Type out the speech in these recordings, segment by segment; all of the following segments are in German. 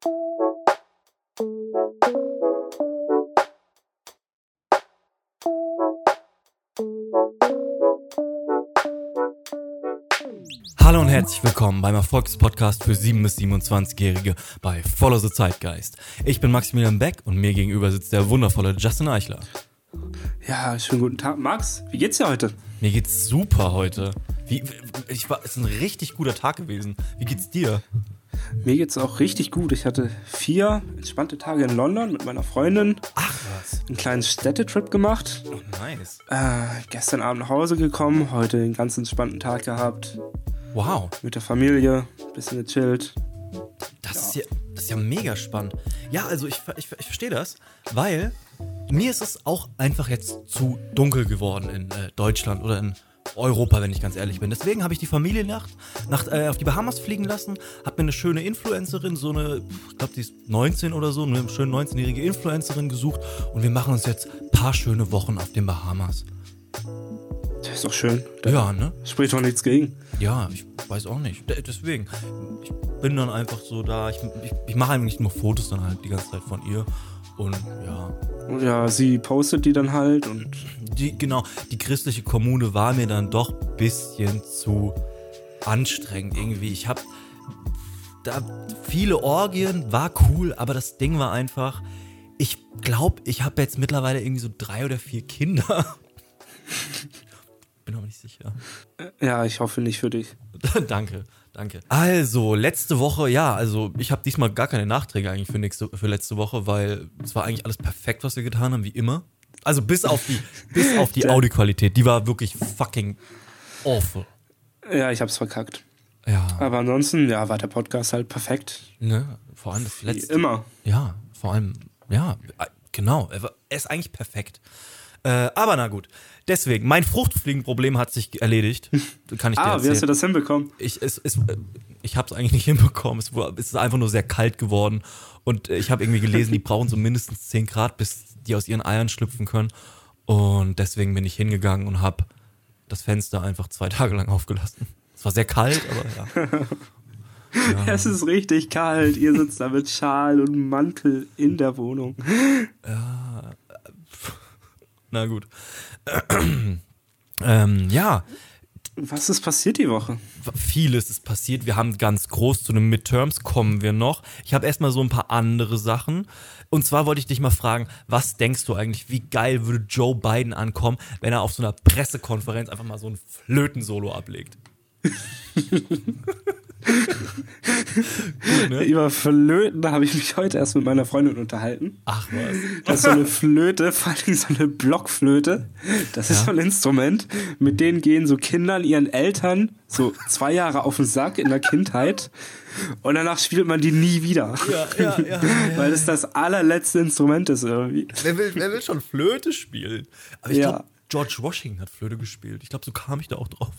Hallo und herzlich willkommen beim Erfolgspodcast für 7- bis 27-Jährige bei Follow the Zeitgeist. Ich bin Maximilian Beck und mir gegenüber sitzt der wundervolle Justin Eichler. Ja, schönen guten Tag, Max. Wie geht's dir heute? Mir geht's super heute. Wie, ich war, es ist ein richtig guter Tag gewesen. Wie geht's dir? Mir geht's auch richtig gut. Ich hatte vier entspannte Tage in London mit meiner Freundin. Ach was. Einen kleinen Städtetrip gemacht. Oh, nice. Äh, gestern Abend nach Hause gekommen, heute einen ganz entspannten Tag gehabt. Wow. Mit der Familie, bisschen gechillt. Das, Ist ja, das ist ja mega spannend. Ja, also ich, ich, ich verstehe das, weil mir ist es auch einfach jetzt zu dunkel geworden in äh, Deutschland oder in Europa, wenn ich ganz ehrlich bin. Deswegen habe ich die Familiennacht nach, äh, auf die Bahamas fliegen lassen, habe mir eine schöne Influencerin, so eine, ich glaube, die ist 19 oder so, eine schöne 19-jährige Influencerin gesucht und wir machen uns jetzt ein paar schöne Wochen auf den Bahamas. Das ist doch schön. Da Ja, ne? spricht doch nichts gegen. Ja, ich weiß auch nicht. Deswegen, ich bin dann einfach so da, ich, ich, ich mache eigentlich nur Fotos dann halt die ganze Zeit von ihr und ja, ja, sie postet die dann halt und die, genau, die christliche Kommune war mir dann doch ein bisschen zu anstrengend irgendwie. Ich habe da viele Orgien, war cool, aber das Ding war einfach, ich glaube, ich habe jetzt mittlerweile irgendwie so drei oder vier Kinder. Bin aber nicht sicher. ja, ich hoffe nicht für dich. danke, danke. Also, letzte Woche, ja, also ich habe diesmal gar keine Nachträge eigentlich für, nächste, für letzte Woche, weil es war eigentlich alles perfekt, was wir getan haben, wie immer. Also bis auf die, bis auf die Audioqualität, die war wirklich fucking awful. Ja, ich hab's verkackt. Ja, Aber ansonsten, ja, war der Podcast halt perfekt. ne, vor allem das Wie letzte. immer. Ja, vor allem, ja, äh, genau, er ist eigentlich perfekt. Äh, aber na gut, deswegen, mein Fruchtfliegenproblem hat sich erledigt. Kann ich dir Ah, wie erzählen. hast du das hinbekommen? ich, es, es, ich habe es eigentlich nicht hinbekommen. Es, es ist einfach nur sehr kalt geworden. Und ich habe irgendwie gelesen, die brauchen so mindestens 10 Grad, bis die aus ihren Eiern schlüpfen können. Und deswegen bin ich hingegangen und habe das Fenster einfach zwei Tage lang aufgelassen. Es war sehr kalt, aber ja. Es ist richtig kalt. Ihr sitzt da mit Schal und Mantel in der Wohnung. Na gut. ähm, ja, Was ist passiert die Woche? vieles ist passiert. Wir haben ganz groß zu den Midterms kommen wir noch. Ich habe erstmal so ein paar andere Sachen. Und zwar wollte ich dich mal fragen, was denkst du eigentlich, wie geil würde Joe Biden ankommen, wenn er auf so einer Pressekonferenz einfach mal so ein Flötensolo ablegt? Gut, ne? Über Flöten habe ich mich heute erst mit meiner Freundin unterhalten. Ach was. Das ist so eine Flöte, vor allem so eine Blockflöte. Das ist Ja. so ein Instrument, mit denen gehen so Kindern ihren Eltern so zwei Jahre auf den Sack in der Kindheit und danach spielt man die nie wieder. Ja, ja, ja. Weil es das allerletzte Instrument ist irgendwie. Wer will, wer will schon Flöte spielen? Aber ich glaube, George Washington hat Flöte gespielt. Ich glaube, so kam ich da auch drauf.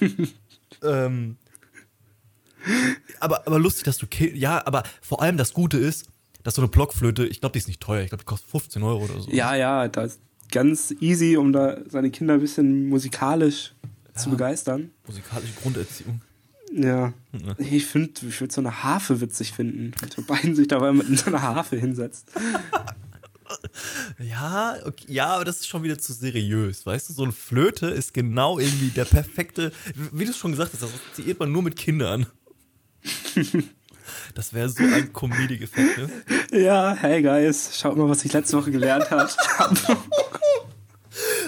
ähm, aber, aber lustig, dass du. Ja, aber vor allem das Gute ist, dass so eine Blockflöte, ich glaube, die ist nicht teuer. Ich glaube, die kostet 15 Euro oder so. Ja, ja, das ist ganz easy, um da seine Kinder ein bisschen musikalisch zu begeistern. Musikalische Grunderziehung. Ja. Ich finde, ich würde so eine Harfe witzig finden. Wenn beiden sich dabei mit so einer Harfe hinsetzt. Ja, okay, ja, aber das ist schon wieder zu seriös. Weißt du, so eine Flöte ist genau irgendwie der perfekte. Wie du es schon gesagt hast, das assoziiert man nur mit Kindern. Das wäre so ein Comedy-Effekt, ne? Ja, hey guys, schaut mal, was ich letzte Woche gelernt habe.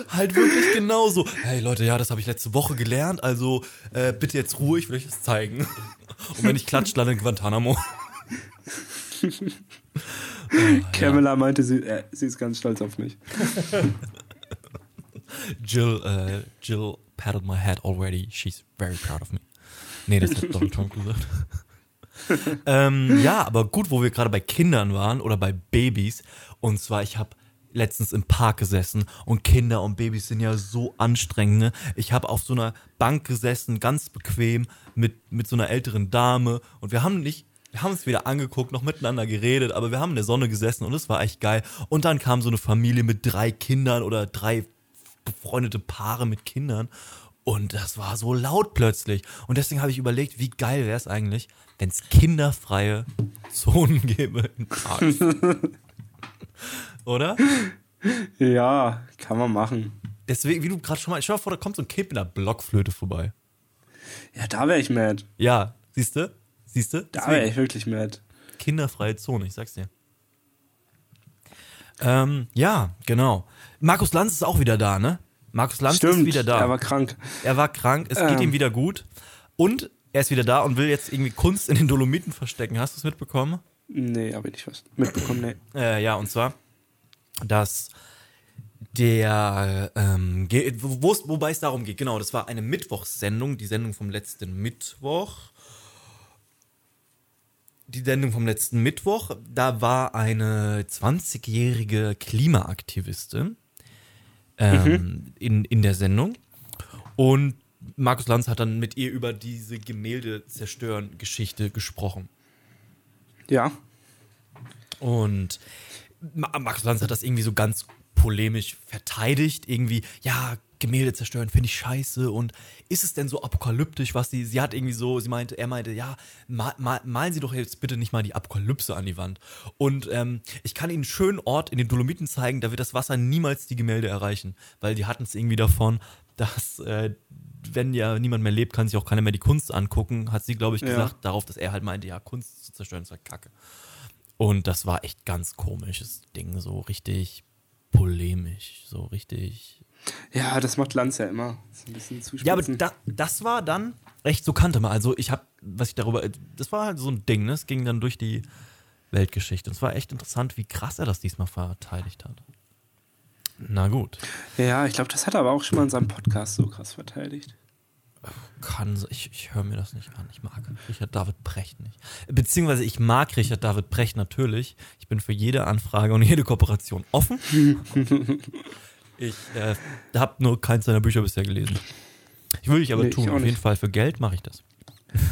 Halt wirklich genauso. Hey Leute, ja, das habe ich letzte Woche gelernt, also äh, bitte jetzt Ruhe, ich will euch das zeigen. Und wenn ich klatscht, lande in Guantanamo. Camilla meinte, sie, äh, sie ist ganz stolz auf mich. Jill, äh, Jill patted my head already. She's very proud of me. Nee, das hat Donald Trump gesagt. ähm, ja, aber gut, wo wir gerade bei Kindern waren oder bei Babys. Und zwar, ich habe letztens im Park gesessen und Kinder und Babys sind ja so anstrengend. Ne? Ich habe auf so einer Bank gesessen, ganz bequem, mit, mit so einer älteren Dame und wir haben nicht, wir haben uns wieder angeguckt, noch miteinander geredet, aber wir haben in der Sonne gesessen und es war echt geil. Und dann kam so eine Familie mit drei Kindern oder drei befreundete Paare mit Kindern Und das war so laut plötzlich. Und deswegen habe ich überlegt, wie geil wäre es eigentlich, wenn es kinderfreie Zonen gäbe in Parks. Oder? Ja, kann man machen. Deswegen, wie du gerade schon mal, stell dir vor, da kommt so ein Kind mit einer Blockflöte vorbei. Ja, da wäre ich mad. Ja, siehst du? Siehst du? Da wäre ich wirklich mad. Kinderfreie Zone, ich sag's dir. Ähm, ja, genau. Markus Lanz ist auch wieder da, ne? Markus Lanz Stimmt, ist wieder da. er war krank. Er war krank, es geht Ähm. ihm wieder gut. Und er ist wieder da und will jetzt irgendwie Kunst in den Dolomiten verstecken. Hast du es mitbekommen? Nee, habe ich nicht was mitbekommen, nee. Äh, ja, und zwar, dass der, ähm, wo, wobei es darum geht, genau, das war eine Mittwochssendung, die Sendung vom letzten Mittwoch. Die Sendung vom letzten Mittwoch, da war eine 20-jährige Klimaaktivistin ähm, in, in der Sendung. Und Markus Lanz hat dann mit ihr über diese Gemälde-Zerstören-Geschichte gesprochen. Ja, Und Ma- Markus Lanz hat das irgendwie so ganz polemisch verteidigt. Irgendwie, ja, Gemälde zerstören finde ich scheiße. Und ist es denn so apokalyptisch, was sie, sie hat irgendwie so, sie meinte, er meinte, ja, mal, mal, malen Sie doch jetzt bitte nicht mal die Apokalypse an die Wand. Und ähm, ich kann Ihnen einen schönen Ort in den Dolomiten zeigen, da wird das Wasser niemals die Gemälde erreichen. Weil die hatten es irgendwie davon, dass, äh, wenn ja niemand mehr lebt, kann sich auch keiner mehr die Kunst angucken, hat sie, glaube ich, Ja. gesagt, darauf, dass er halt meinte, ja, Kunst zu zerstören ist halt kacke. Und das war echt ganz komisches Ding, so richtig polemisch, so richtig. Ja, das macht Lanz ja immer. So ein bisschen zuspitzen. Ja, aber da, das war dann echt so kannte man. Also ich habe, was ich darüber, das war halt so ein Ding, ne? Es ging dann durch die Weltgeschichte. Und es war echt interessant, wie krass er das diesmal verteidigt hat. Na gut, ja, ich glaube, das hat er aber auch schon mal in seinem Podcast so krass verteidigt. kann ich, ich höre mir das nicht an. Ich mag Richard David Brecht nicht. Beziehungsweise ich mag Richard David Brecht natürlich. Ich bin für jede Anfrage und jede Kooperation offen. ich äh, habe nur keins seiner Bücher bisher gelesen. Ich würde ich aber Nee, ich tun. auch Auf jeden. Fall für Geld mache ich das.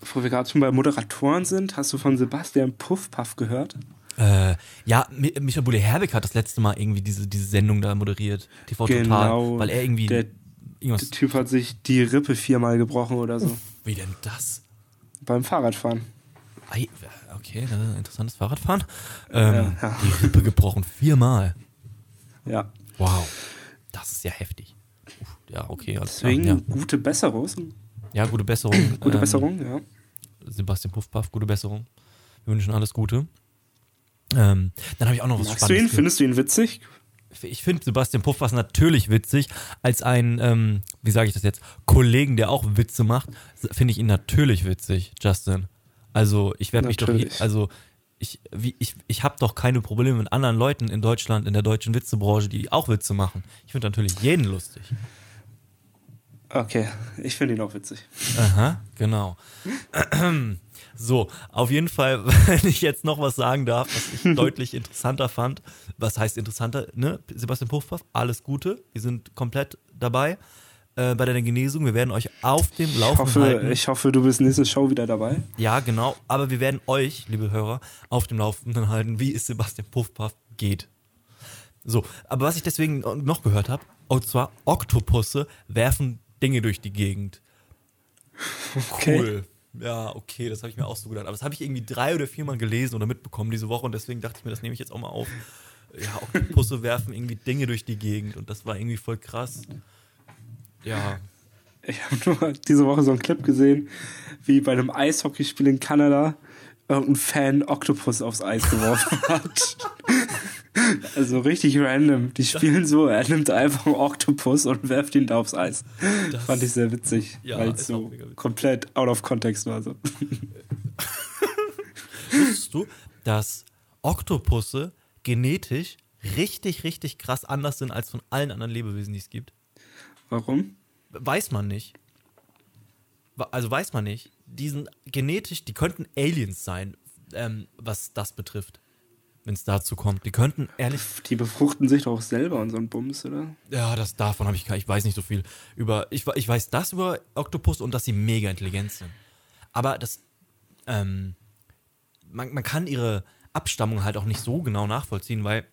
Bevor wir gerade schon bei Moderatoren sind, hast du von Sebastian Puffpaff gehört? Äh, ja, Mi- Michael Bulli Herbig hat das letzte Mal irgendwie diese, diese Sendung da moderiert. TV Genau. Total. Weil er irgendwie Der, der Typ hat sich die Rippe viermal gebrochen oder so. Wie denn das? Beim Fahrradfahren. Okay, das ist ein interessantes Fahrradfahren. Ähm, Ja, ja. Die Rippe gebrochen viermal. Ja. Wow. Das ist ja heftig. Uff, ja, okay. Deswegen. Ja. gute Besserung. ja, gute Besserung. Gute ähm, Besserung, ja. Sebastian Puffpaff, gute Besserung. Wir wünschen alles Gute. Ähm, dann habe ich auch noch was Magst du ihn? Spannendes. Findest du ihn witzig? ich finde Sebastian Puffpaff natürlich witzig. Als ein, ähm, wie sage ich das jetzt, Kollegen, der auch Witze macht, finde ich ihn natürlich witzig, Justin. Also ich werde mich doch, also ich, wie, ich, ich habe doch keine Probleme mit anderen Leuten in Deutschland, in der deutschen Witzebranche, die auch Witze machen. Ich finde natürlich jeden lustig. Okay, ich finde ihn auch witzig. Aha, genau. So, auf jeden Fall, wenn ich jetzt noch was sagen darf, was ich deutlich interessanter fand. Was heißt interessanter? Ne? Sebastian Puffpaff, alles Gute. Wir sind komplett dabei äh, bei deiner Genesung. Wir werden euch auf dem Ich Laufenden hoffe, halten. ich hoffe, du bist nächste Show wieder dabei. ja, genau. Aber wir werden euch, liebe Hörer, auf dem Laufenden halten, wie es Sebastian Puffpaff geht. So, aber was ich deswegen noch gehört habe, und zwar Oktopusse werfen Dinge durch die Gegend. Okay. Cool. Ja, okay, das habe ich mir auch so gedacht. Aber das habe ich irgendwie drei oder viermal gelesen oder mitbekommen diese Woche und deswegen dachte ich mir, das nehme ich jetzt auch mal auf. Ja, Oktopusse werfen irgendwie Dinge durch die Gegend und das war irgendwie voll krass. Ja, Ich habe nur diese Woche so einen Clip gesehen, wie bei einem Eishockeyspiel in Kanada irgendein Fan Octopus aufs Eis geworfen hat. Also richtig random. Die spielen so, er nimmt einfach einen Oktopus und werft ihn da aufs Eis. Das- Fand ich sehr witzig, Ja, weil es so komplett out of context war. So. wusstest du, dass Oktopusse genetisch richtig, richtig krass anders sind als von allen anderen Lebewesen, die es gibt? Warum? Weiß man nicht. Also weiß man nicht. Die sind genetisch, die könnten Aliens sein, ähm, was das betrifft. Wenn es dazu kommt. Die könnten ehrlich. Die befruchten sich doch auch selber und so ein Bums, oder? Ja, das davon habe ich gar- ich weiß nicht so viel über. Ich, ich weiß das über Oktopus und dass sie mega intelligent sind. Aber das. Ähm, man, man kann ihre Abstammung halt auch nicht so genau nachvollziehen, weil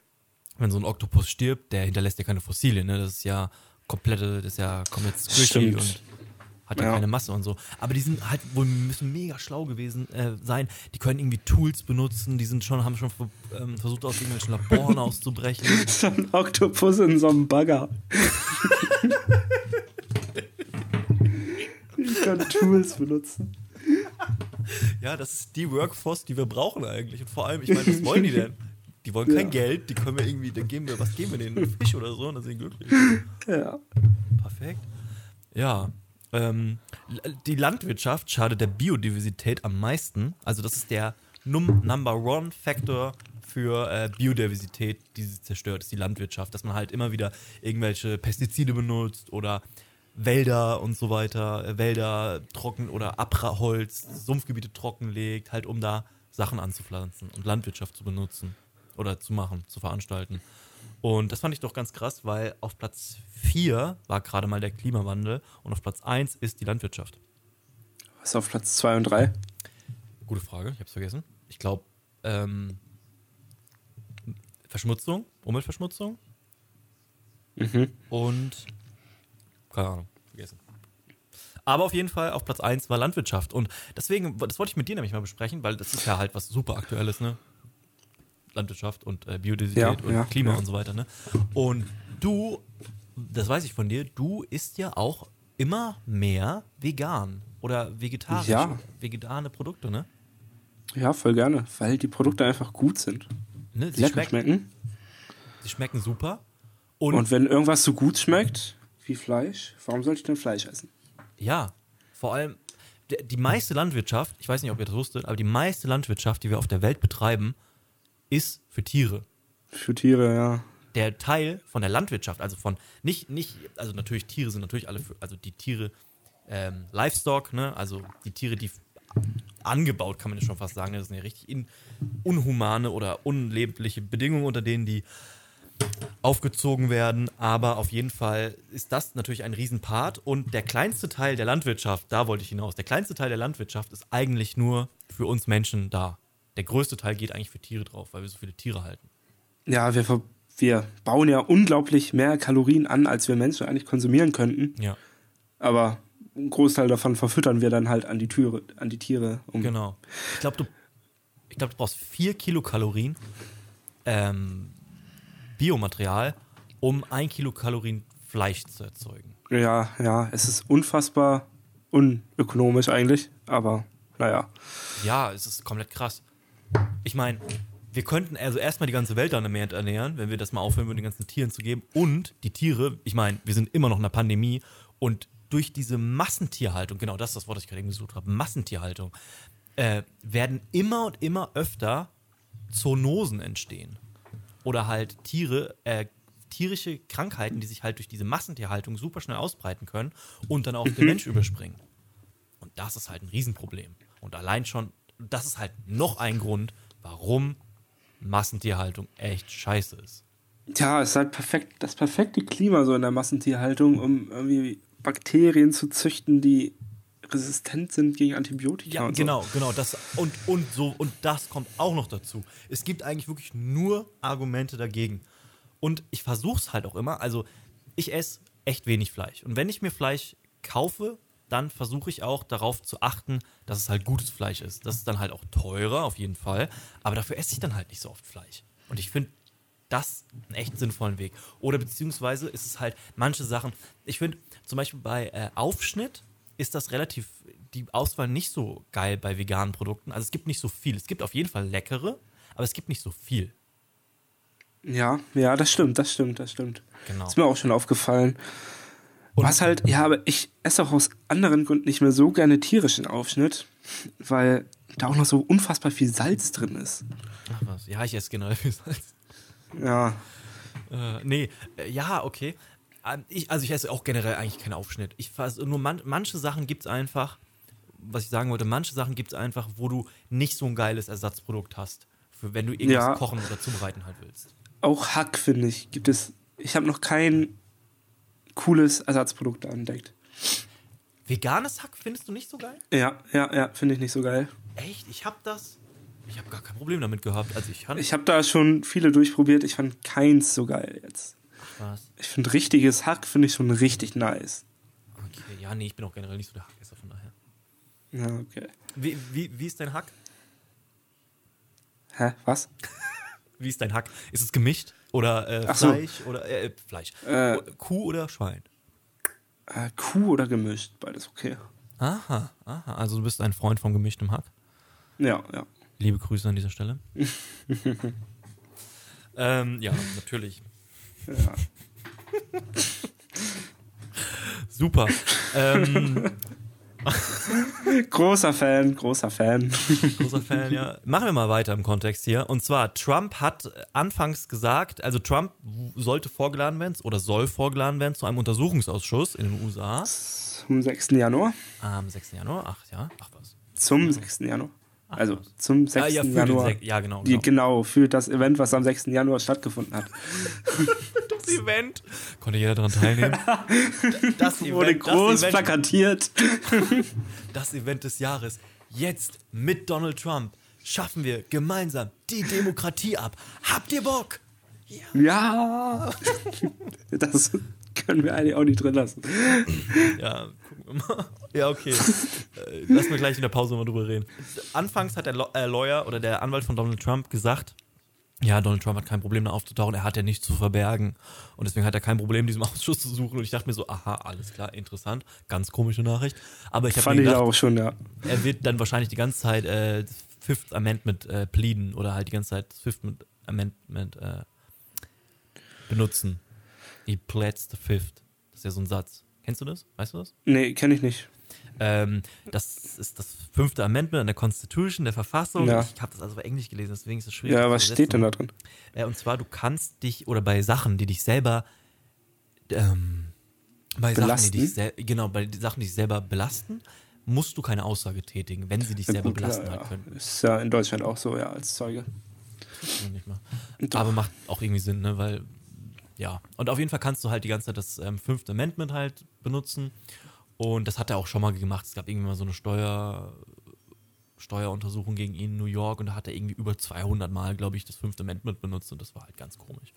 wenn so ein Oktopus stirbt, der hinterlässt ja keine Fossilien, ne? Das ist ja komplette, das ist ja komplett squishy und hat ja, Ja. keine Masse und so. Aber die sind halt wohl müssen mega schlau gewesen äh, sein. Die können irgendwie Tools benutzen, die sind schon, haben schon ähm, versucht, aus irgendwelchen Laboren auszubrechen. So ein Oktopus in so einem Bagger. ich kann Tools benutzen. Ja, das ist die Workforce, die wir brauchen eigentlich. Und vor allem, ich meine, was wollen die denn? Die wollen kein Ja. Geld, die können wir irgendwie, dann geben wir, was geben wir denen? Fisch oder so und dann sind die glücklich. Ja. Perfekt. Ja. Ähm, die Landwirtschaft schadet der Biodiversität am meisten. Also das ist der Num Number One Factor für äh, Biodiversität, die sie zerstört, ist die Landwirtschaft. Dass man halt immer wieder irgendwelche Pestizide benutzt oder Wälder und so weiter, äh, Wälder trocken oder Abholz, Sumpfgebiete trockenlegt, halt um da Sachen anzupflanzen und Landwirtschaft zu benutzen oder zu machen, zu veranstalten. Und das fand ich doch ganz krass, weil auf Platz 4 war gerade mal der Klimawandel und auf Platz 1 ist die Landwirtschaft. Was ist auf Platz 2 und 3? Gute Frage, ich hab's vergessen. Ich glaube, ähm, Verschmutzung, Umweltverschmutzung Mhm. und keine Ahnung, vergessen. Aber auf jeden Fall auf Platz 1 war Landwirtschaft. Und deswegen, das wollte ich mit dir nämlich mal besprechen, weil das ist ja halt was super Aktuelles, ne? Landwirtschaft und äh, Biodiversität Ja, und ja, Klima ja. und so weiter, ne? Und du, das weiß ich von dir, du isst ja auch immer mehr vegan oder vegetarisch. Ja. Vegane Produkte, ne? Ja, voll gerne, weil die Produkte einfach gut sind. ne? Sie, Lecker schmecken, schmecken. sie schmecken super. Und, Und wenn irgendwas so gut schmeckt wie Fleisch, warum sollte ich denn Fleisch essen? ja, vor allem die meiste Landwirtschaft, ich weiß nicht, ob ihr das wusstet, aber die meiste Landwirtschaft, die wir auf der Welt betreiben, ist für Tiere. Für Tiere, ja. der Teil von der Landwirtschaft, also von nicht, nicht, also natürlich Tiere sind natürlich alle für, also die Tiere, ähm, Livestock, ne, also die Tiere, die angebaut, kann man ja schon fast sagen, ne, das sind ja richtig in, unhumane oder unlebliche Bedingungen, unter denen die aufgezogen werden, aber auf jeden Fall ist das natürlich ein Riesenpart und der kleinste Teil der Landwirtschaft, da wollte ich hinaus, der kleinste Teil der Landwirtschaft ist eigentlich nur für uns Menschen da. Der größte Teil geht eigentlich für Tiere drauf, weil wir so viele Tiere halten. Ja, wir, wir bauen ja unglaublich mehr Kalorien an, als wir Menschen eigentlich konsumieren könnten. Ja. Aber einen Großteil davon verfüttern wir dann halt an die Türe, an die Tiere. Um Genau. Ich glaube, du, ich glaub, du brauchst 4 Kilokalorien ähm, Biomaterial, um 1 Kilokalorien Fleisch zu erzeugen. Ja, ja, es ist unfassbar unökonomisch eigentlich, aber naja. Ja, es ist komplett krass. Ich meine, wir könnten also erstmal die ganze Welt dann mehr ernähren, wenn wir das mal aufhören würden, den ganzen Tieren zu geben. Und die Tiere, ich meine, wir sind immer noch in einer Pandemie und durch diese Massentierhaltung, genau das ist das Wort, das ich gerade eben gesucht habe, Massentierhaltung, äh, werden immer und immer öfter Zoonosen entstehen. Oder halt Tiere, äh, tierische Krankheiten, die sich halt durch diese Massentierhaltung super schnell ausbreiten können und dann auf den Mensch überspringen. Und das ist halt ein Riesenproblem. Und allein schon, das ist halt noch ein Grund, warum Massentierhaltung echt scheiße ist. Ja, es ist halt perfekt, das perfekte Klima so in der Massentierhaltung, um irgendwie Bakterien zu züchten, die resistent sind gegen Antibiotika. Ja, und so. genau, genau. Das, und, und, so, und das kommt auch noch dazu. Es gibt eigentlich wirklich nur Argumente dagegen. Und ich versuche es halt auch immer. Also, ich esse echt wenig Fleisch. Und wenn ich mir Fleisch kaufe, dann versuche ich auch darauf zu achten, dass es halt gutes Fleisch ist. Das ist dann halt auch teurer, auf jeden Fall. Aber dafür esse ich dann halt nicht so oft Fleisch. Und ich finde das einen echt sinnvollen Weg. Oder beziehungsweise ist es halt manche Sachen. Ich finde zum Beispiel bei äh, Aufschnitt ist das relativ die Auswahl nicht so geil bei veganen Produkten. Also es gibt nicht so viel. Es gibt auf jeden Fall leckere, aber es gibt nicht so viel. Ja, ja, das stimmt, das stimmt, das stimmt. Genau. Ist mir auch schon aufgefallen. Und- Was halt, ja, aber ich esse auch aus anderen Gründen nicht mehr so gerne tierischen Aufschnitt, weil da auch noch so unfassbar viel Salz drin ist. Ach was. Ja, ich esse generell viel Salz. Ja, Äh, nee, äh, ja, okay. Ähm, Ich, also ich esse auch generell eigentlich keinen Aufschnitt. Ich vers- nur man, manche Sachen gibt es einfach, was ich sagen wollte, manche Sachen gibt es einfach, wo du nicht so ein geiles Ersatzprodukt hast, für wenn du irgendwas Ja. kochen oder zubereiten halt willst. auch Hack, finde ich, gibt es. Ich habe noch kein cooles Ersatzprodukt entdeckt. Veganes Hack findest du nicht so geil? Ja, ja, ja, finde ich nicht so geil. Echt? Ich habe das. Ich habe gar kein Problem damit gehabt. Also ich. Ich habe da schon viele durchprobiert, ich fand keins so geil jetzt. Was? Ich finde richtiges Hack finde ich schon richtig nice. Okay, ja, nee, ich bin auch generell nicht so der Hackesser, von daher. Ja, okay. Wie, wie, wie ist dein Hack? Hä? Was? Wie ist dein Hack? Ist es gemischt? Oder äh, so. Fleisch? Oder äh, Fleisch. Äh. Kuh oder Schwein? Äh, Kuh oder gemischt? Beides okay. Aha, aha. Also du bist ein Freund vom gemischten Hack. Ja, ja. Liebe Grüße an dieser Stelle. ähm, ja, natürlich. ja. Super. ähm, Großer Fan, großer Fan. großer Fan, ja. Machen wir mal weiter im Kontext hier. Und zwar, Trump hat anfangs gesagt, also Trump sollte vorgeladen werden oder soll vorgeladen werden zu einem Untersuchungsausschuss in den USA Zum 6. Januar. am 6. Januar. Ach ja, ach was. Zum 6. Januar. Also zum 6. Ah, ja, für den Januar. Sek- ja, genau. Die, genau. genau, für das Event, was am 6. Januar stattgefunden hat. Das Event. Konnte jeder daran teilnehmen. Das Event, Wurde groß das, Event plakatiert. das Event des Jahres. Jetzt mit Donald Trump schaffen wir gemeinsam die Demokratie ab. Habt ihr Bock? Ja. Das können wir eigentlich auch nicht drin lassen. Ja. Ja, okay. Äh, Lass mir gleich in der Pause mal drüber reden. Anfangs hat der Lo äh, Lawyer oder der Anwalt von Donald Trump gesagt, ja, Donald Trump hat kein Problem, da aufzutauchen, er hat ja nichts zu verbergen. Und deswegen hat er kein Problem, diesen Ausschuss zu suchen. Und ich dachte mir so, aha, alles klar, interessant, ganz komische Nachricht. Aber ich habe ich auch schon, ja. er wird dann wahrscheinlich die ganze Zeit äh, das Fifth Amendment äh, pleaden oder halt die ganze Zeit das Fifth Amendment äh, benutzen. He pleads the Fifth. Das ist ja so ein Satz. Kennst du das? Weißt du das? Nee, kenne ich nicht. Ähm, das ist das fünfte Amendment an der Constitution, der Verfassung. Ja. Ich habe das also auf Englisch gelesen, deswegen ist es schwierig. Ja, was steht denn da drin? Äh, und zwar, du kannst dich, oder bei Sachen, die dich selber, ähm, bei Sachen, Belasten? die dich genau, bei Sachen, die dich selber belasten, musst du keine Aussage tätigen, wenn sie dich selber Gut, belasten ja, halt ja. könnten. Ist ja in Deutschland auch so, ja, als Zeuge. Ja. Aber macht auch irgendwie Sinn, ne, weil, ja. Und auf jeden Fall kannst du halt die ganze Zeit das ähm, fünfte Amendment halt benutzen. Und das hat er auch schon mal gemacht. Es gab irgendwie mal so eine Steuer, Steueruntersuchung gegen ihn in New York und da hat er irgendwie über 200 Mal, glaube ich, das fünfte Amendment benutzt und das war halt ganz komisch.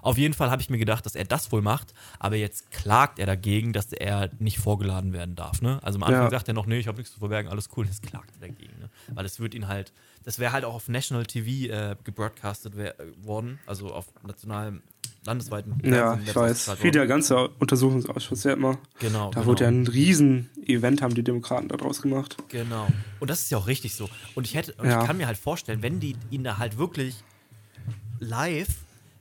Auf jeden Fall habe ich mir gedacht, dass er das wohl macht, aber jetzt klagt er dagegen, dass er nicht vorgeladen werden darf. Ne? Also am Anfang Ja. sagt er noch, nee, ich habe nichts zu verbergen, alles cool, jetzt klagt er dagegen. Ne? Weil es wird ihn halt, das wäre halt auch auf National TV äh, gebroadcastet wär, äh, worden, also auf nationalem, landesweiten Ja, ich wär's weiß. Wie der ganze Untersuchungsausschuss ja immer. Genau. Da genau. wurde ja ein riesen Event, haben die Demokraten da draus gemacht. Genau. Und das ist ja auch richtig so. Und ich hätte, und Ja. ich kann mir halt vorstellen, wenn die ihn da halt wirklich live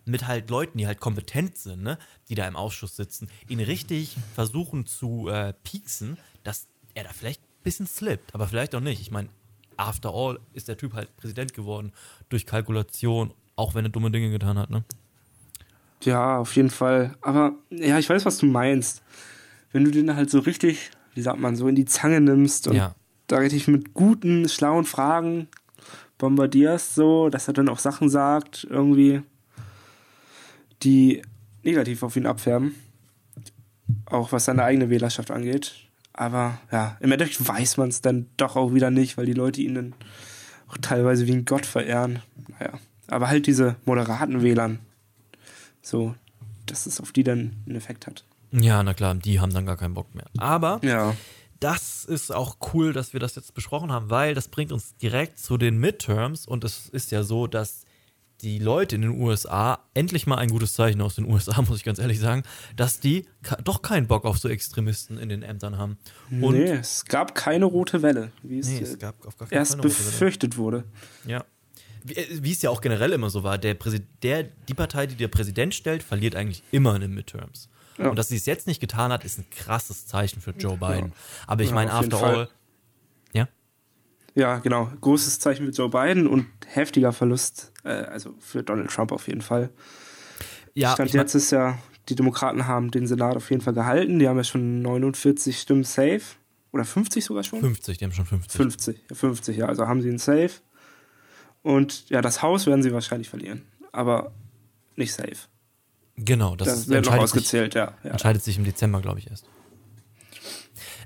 mit halt Leuten, die halt kompetent sind, ne, die da im Ausschuss sitzen, ihn richtig versuchen zu äh, pieksen, dass er da vielleicht ein bisschen slippt, aber vielleicht auch nicht. Ich meine, after all ist der Typ halt Präsident geworden durch Kalkulation, auch wenn er dumme Dinge getan hat, ne? Ja, auf jeden Fall. Aber ja, ich weiß, was du meinst. Wenn du den halt so richtig, wie sagt man, so in die Zange nimmst und Ja. da richtig mit guten, schlauen Fragen bombardierst, so, dass er dann auch Sachen sagt, irgendwie, die negativ auf ihn abfärben. Auch was seine eigene Wählerschaft angeht. Aber ja, im Endeffekt weiß man es dann doch auch wieder nicht, weil die Leute ihn dann auch teilweise wie ein Gott verehren. Naja. Aber halt diese moderaten Wählern, so, dass es auf die dann einen Effekt hat. Ja, na klar, die haben dann gar keinen Bock mehr. Aber Ja. das ist auch cool, dass wir das jetzt besprochen haben, weil das bringt uns direkt zu den Midterms und es ist ja so, dass die Leute in den USA endlich mal ein gutes Zeichen aus den USA, muss ich ganz ehrlich sagen, dass die doch keinen Bock auf so Extremisten in den Ämtern haben. Und nee, es gab keine rote Welle, wie es, Nee, es gab auf gar keinen erst befürchtet wurde. Ja. Wie, äh, wie es ja auch generell immer so war, der, der die Partei, die der Präsident stellt, verliert eigentlich immer in den Midterms. Ja. Und dass sie es jetzt nicht getan hat, ist ein krasses Zeichen für Joe Biden. Aber ich Ja, meine, after Fall. all. Ja? Ja, genau. Großes Zeichen für Joe Biden und heftiger Verlust, äh, also für Donald Trump auf jeden Fall. Ja, Stand ich mein, jetzt ist ja, die Demokraten haben den Senat auf jeden Fall gehalten. Die haben ja schon 49 Stimmen safe. Oder 50 sogar schon? 50, die haben schon 50. 50, ja, 50, ja. Also haben sie einen safe. Und ja, das Haus werden sie wahrscheinlich verlieren. Aber nicht safe. Genau, das, Das, ist- wird noch entscheidet, sich, ausgezählt, ja. ja. entscheidet sich im Dezember, glaube ich, erst.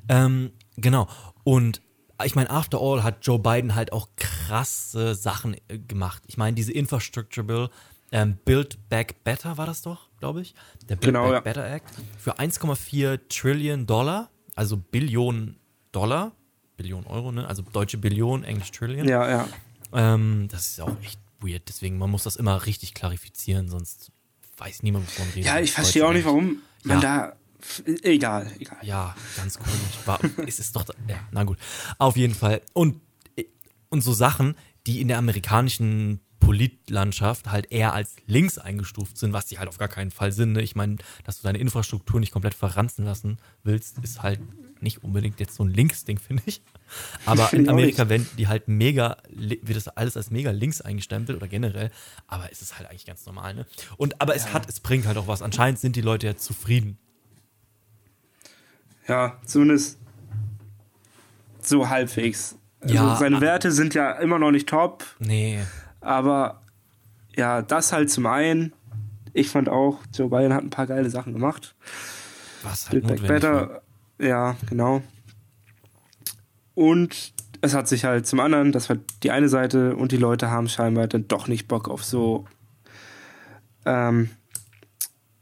Ähm, genau. Und ich meine, after all hat Joe Biden halt auch krasse Sachen äh, gemacht. Ich meine, diese Infrastructure Bill, ähm, Build Back Better war das doch, glaube ich. Der Build Genau, Back ja. Better Act für 1,4 Trillion Dollar, also Billionen Dollar, Billionen Euro, ne? Also deutsche Billion, Englisch Trillion. Ja, ja. Ähm, das ist auch echt weird, deswegen man muss das immer richtig klarifizieren, sonst weiß niemand, wovon redet. Ja, ich verstehe auch nicht, warum man Ja. da. Egal, egal. Ja, ganz komisch. War, es ist doch, ja, na gut. Auf jeden Fall. Und, und so Sachen, die in der amerikanischen Politlandschaft halt eher als links eingestuft sind, was die halt auf gar keinen Fall sind. Ne? Ich meine, dass du deine Infrastruktur nicht komplett verranzen lassen willst, ist halt nicht unbedingt jetzt so ein Linksding, finde ich. Aber in Amerika werden die halt mega, wird das alles als mega links eingestempelt oder generell, aber es ist halt eigentlich ganz normal, ne? Und aber es hat, es bringt halt auch was. Anscheinend sind die Leute ja zufrieden. Ja, zumindest so halbwegs. Also Ja, seine ah. Werte sind ja immer noch nicht top, Nee, aber ja, das halt zum einen. Ich fand auch, Joe Biden hat ein paar geile Sachen gemacht. was halt Back notwendig war. Better, ja, genau. Und es hat sich halt zum anderen, das war die eine Seite, und die Leute haben scheinbar dann doch nicht Bock auf so, ähm,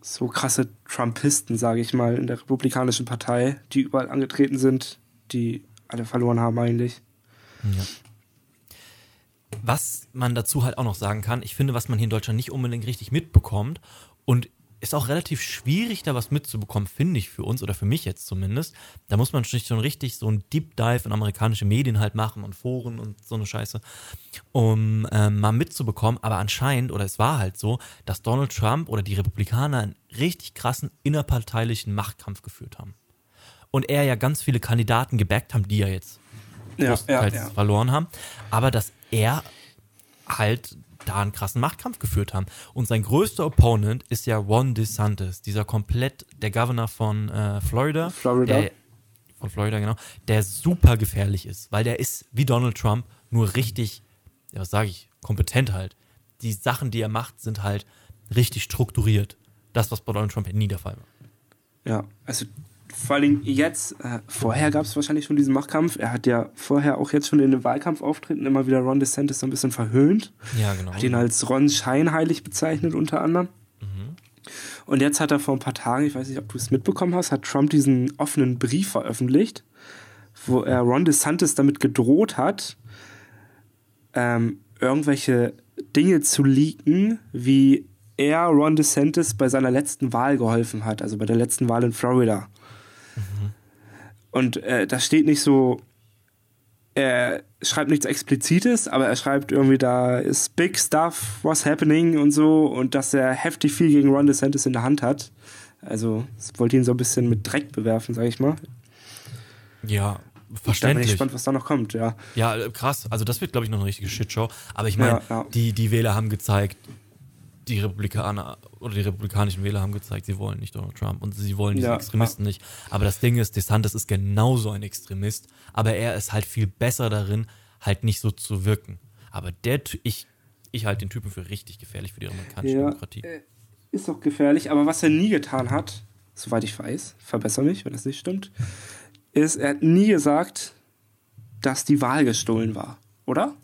so krasse Trumpisten, sage ich mal, in der Republikanischen Partei, die überall angetreten sind, die alle verloren haben eigentlich. Ja. Was man dazu halt auch noch sagen kann, ich finde, was man hier in Deutschland nicht unbedingt richtig mitbekommt und ist auch relativ schwierig, da was mitzubekommen, finde ich für uns oder für mich jetzt zumindest. Da muss man schon richtig so ein Deep Dive in amerikanische Medien halt machen und Foren und so eine Scheiße, um ähm, mal mitzubekommen. Aber anscheinend, oder es war halt so, dass Donald Trump oder die Republikaner einen richtig krassen innerparteilichen Machtkampf geführt haben. Und er ja ganz viele Kandidaten gebackt haben, die ja jetzt Ja, ja, größtenteils ja. verloren haben, aber dass er halt da einen krassen Machtkampf geführt haben. Und sein größter Opponent ist ja Ron DeSantis, dieser komplett, der Governor von äh, Florida. Florida. Der, von Florida, genau. Der super gefährlich ist, weil der ist wie Donald Trump nur richtig, ja, was sage ich, kompetent halt. Die Sachen, die er macht, sind halt richtig strukturiert. Das, was bei Donald Trump nie der Fall war. Ja, also vor Dingen jetzt, äh, vorher gab es wahrscheinlich schon diesen Machtkampf. Er hat ja vorher auch jetzt schon in den Wahlkampfauftritten immer wieder Ron DeSantis so ein bisschen verhöhnt. Ja, genau. Hat ihn als Ron scheinheilig bezeichnet unter anderem. Und jetzt hat er vor ein paar Tagen, ich weiß nicht, ob du es mitbekommen hast, hat Trump diesen offenen Brief veröffentlicht, wo er Ron DeSantis damit gedroht hat, ähm, irgendwelche Dinge zu leaken, wie er Ron DeSantis bei seiner letzten Wahl geholfen hat, also bei der letzten Wahl in Florida. Und äh, da steht nicht so, er schreibt nichts Explizites, aber er schreibt irgendwie, da ist big stuff, what's happening und so und dass er heftig viel gegen Ron DeSantis in der Hand hat. Also, es wollte ihn so ein bisschen mit Dreck bewerfen, sag ich mal. Ja, Da bin ich verständlich. gespannt, was da noch kommt, ja. Ja, krass. Also das wird, glaube ich, noch eine richtige Shitshow. Aber ich meine, Ja, ja. die, die Wähler haben gezeigt, die Republikaner oder die republikanischen Wähler haben gezeigt, sie wollen nicht Donald Trump und sie wollen diese Ja, Extremisten nicht. Aber das Ding ist, DeSantis ist genauso ein Extremist, aber er ist halt viel besser darin, halt nicht so zu wirken. Aber der, ich, ich halte den Typen für richtig gefährlich für die amerikanische Ja, Demokratie. äh, Ist doch gefährlich, aber was er nie getan hat, soweit ich weiß, verbessere mich, wenn das nicht stimmt, ist, er hat nie gesagt, dass die Wahl gestohlen war, oder?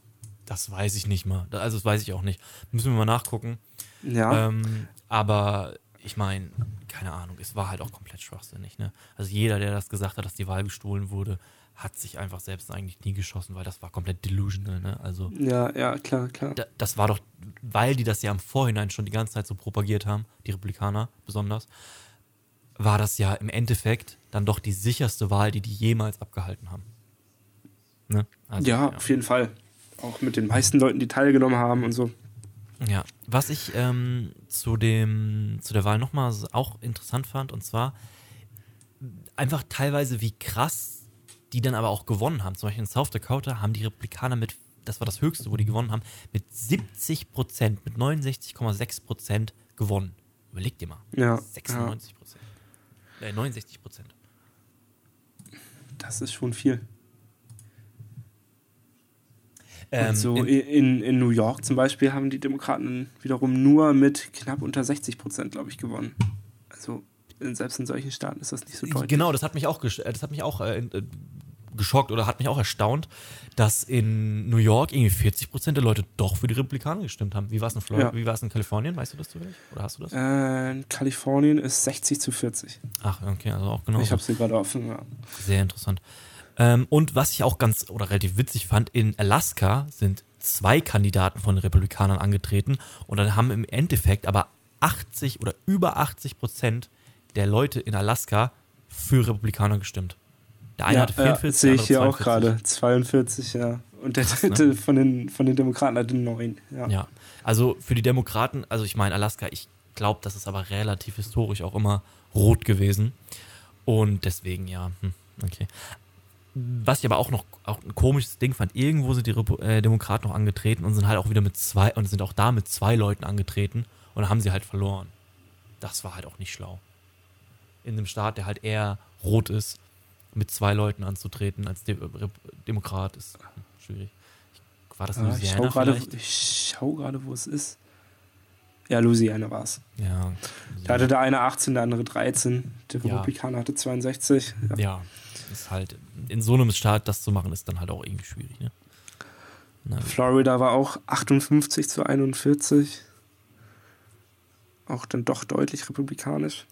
Das weiß ich nicht mal. Also das weiß ich auch nicht. Müssen wir mal nachgucken. Ja. Ähm, aber ich meine, keine Ahnung, es war halt auch komplett schwachsinnig. Ne? Also jeder, der das gesagt hat, dass die Wahl gestohlen wurde, hat sich einfach selbst eigentlich nie geschossen, weil das war komplett delusional. Ne? Also ja, ja, klar, klar. da, das war doch, weil die das ja im Vorhinein schon die ganze Zeit so propagiert haben, die Republikaner besonders, war das ja im Endeffekt dann doch die sicherste Wahl, die die jemals abgehalten haben. Ne? Also, ja, auf jeden Fall. Auch mit den meisten Leuten, die teilgenommen haben und so. Ja, was ich ähm, zu, dem, zu der Wahl nochmal auch interessant fand, und zwar einfach teilweise, wie krass die dann aber auch gewonnen haben. Zum Beispiel in South Dakota haben die Republikaner mit, das war das höchste, wo die gewonnen haben, mit 70 Prozent, mit 69,6 Prozent gewonnen. Überleg dir mal. Ja, 96 Prozent. Äh, 69 Prozent. Das ist schon viel. Ähm, so in- in, in New York zum Beispiel haben die Demokraten wiederum nur mit knapp unter 60 Prozent, glaube ich, gewonnen. Also in, selbst in solchen Staaten ist das nicht so deutlich. Genau, das hat mich auch, äh, das hat mich auch äh, äh, geschockt oder hat mich auch erstaunt, dass in New York irgendwie 40 Prozent der Leute doch für die Republikaner gestimmt haben. Wie war es in Florida? Ja. Wie in Kalifornien? Weißt du das zufällig? Oder hast du das? Äh, in Kalifornien ist 60 zu 40. Ach, okay, also auch genau. Ich habe sie gerade offen. Ja. Sehr interessant. Ähm, und was ich auch ganz oder relativ witzig fand, in Alaska sind zwei Kandidaten von den Republikanern angetreten und dann haben im Endeffekt aber 80 oder über 80 Prozent der Leute in Alaska für Republikaner gestimmt. Der eine ja, hatte ja, 44, sehe der ich hier auch gerade. 42, ja. Und der Krass, ne? dritte von, den, von den Demokraten hatte 9. Ja. Ja, also für die Demokraten, also ich meine Alaska, ich glaube, das ist aber relativ historisch auch immer rot gewesen. Und deswegen, ja, hm, okay. Was ich aber auch noch auch ein komisches Ding fand, irgendwo sind die Repu äh, Demokraten noch angetreten und sind halt auch wieder mit zwei und sind auch da mit zwei Leuten angetreten und haben sie halt verloren. Das war halt auch nicht schlau. In einem Staat, der halt eher rot ist, mit zwei Leuten anzutreten als De Rep Demokrat ist schwierig. War das ich Louisiana schau gerade, ich schau gerade, wo es ist. Ja, Louisiana war es. Ja. Da hatte der eine 18, der andere 13. Der Ja. Republikaner hatte 62. Ja. Ja, ist halt, in so einem Staat das zu machen, ist dann halt auch irgendwie schwierig, ne? Florida war auch 58 zu 41. Auch dann doch deutlich republikanisch.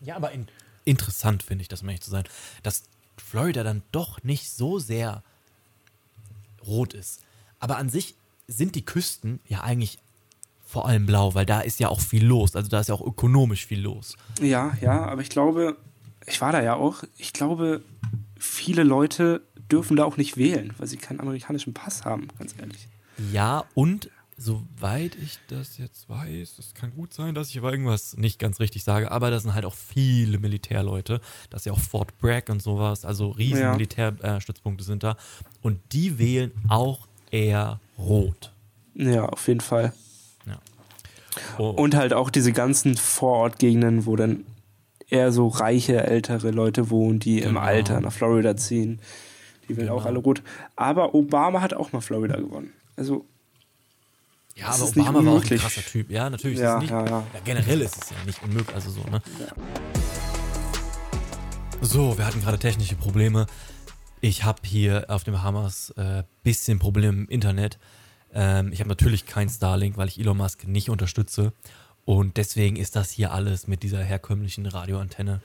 ja, aber in, interessant finde ich das, um ehrlich zu sein, dass Florida dann doch nicht so sehr rot ist. Aber an sich sind die Küsten ja eigentlich vor allem blau, weil da ist ja auch viel los. Also da ist ja auch ökonomisch viel los. Ja, ja, aber ich glaube, ich war da ja auch, ich glaube, viele Leute dürfen da auch nicht wählen, weil sie keinen amerikanischen Pass haben, ganz ehrlich. Ja, und soweit ich das jetzt weiß, das kann gut sein, dass ich aber irgendwas nicht ganz richtig sage, aber da sind halt auch viele Militärleute. Das ist ja auch Fort Bragg und sowas, also riesen Ja. Militärstützpunkte sind da. Und die wählen auch eher rot. Ja, auf jeden Fall. Ja. Oh, Und halt auch diese ganzen Vorortgegenden, wo dann eher so reiche, ältere Leute wohnen, die im Genau. Alter nach Florida ziehen. Die auch Genau. alle rot. Aber Obama hat auch mal Florida gewonnen. Also, ja, aber Obama war auch ein krasser Typ. Ja, natürlich. Ja, ist nicht, ja, ja. generell ist es ja nicht unmöglich. Also so, ne? So, wir hatten gerade technische Probleme. Ich habe hier auf dem Hammers äh, bisschen Probleme im Internet. Ähm, ich habe natürlich kein Starlink, weil ich Elon Musk nicht unterstütze. Und deswegen ist das hier alles mit dieser herkömmlichen Radioantenne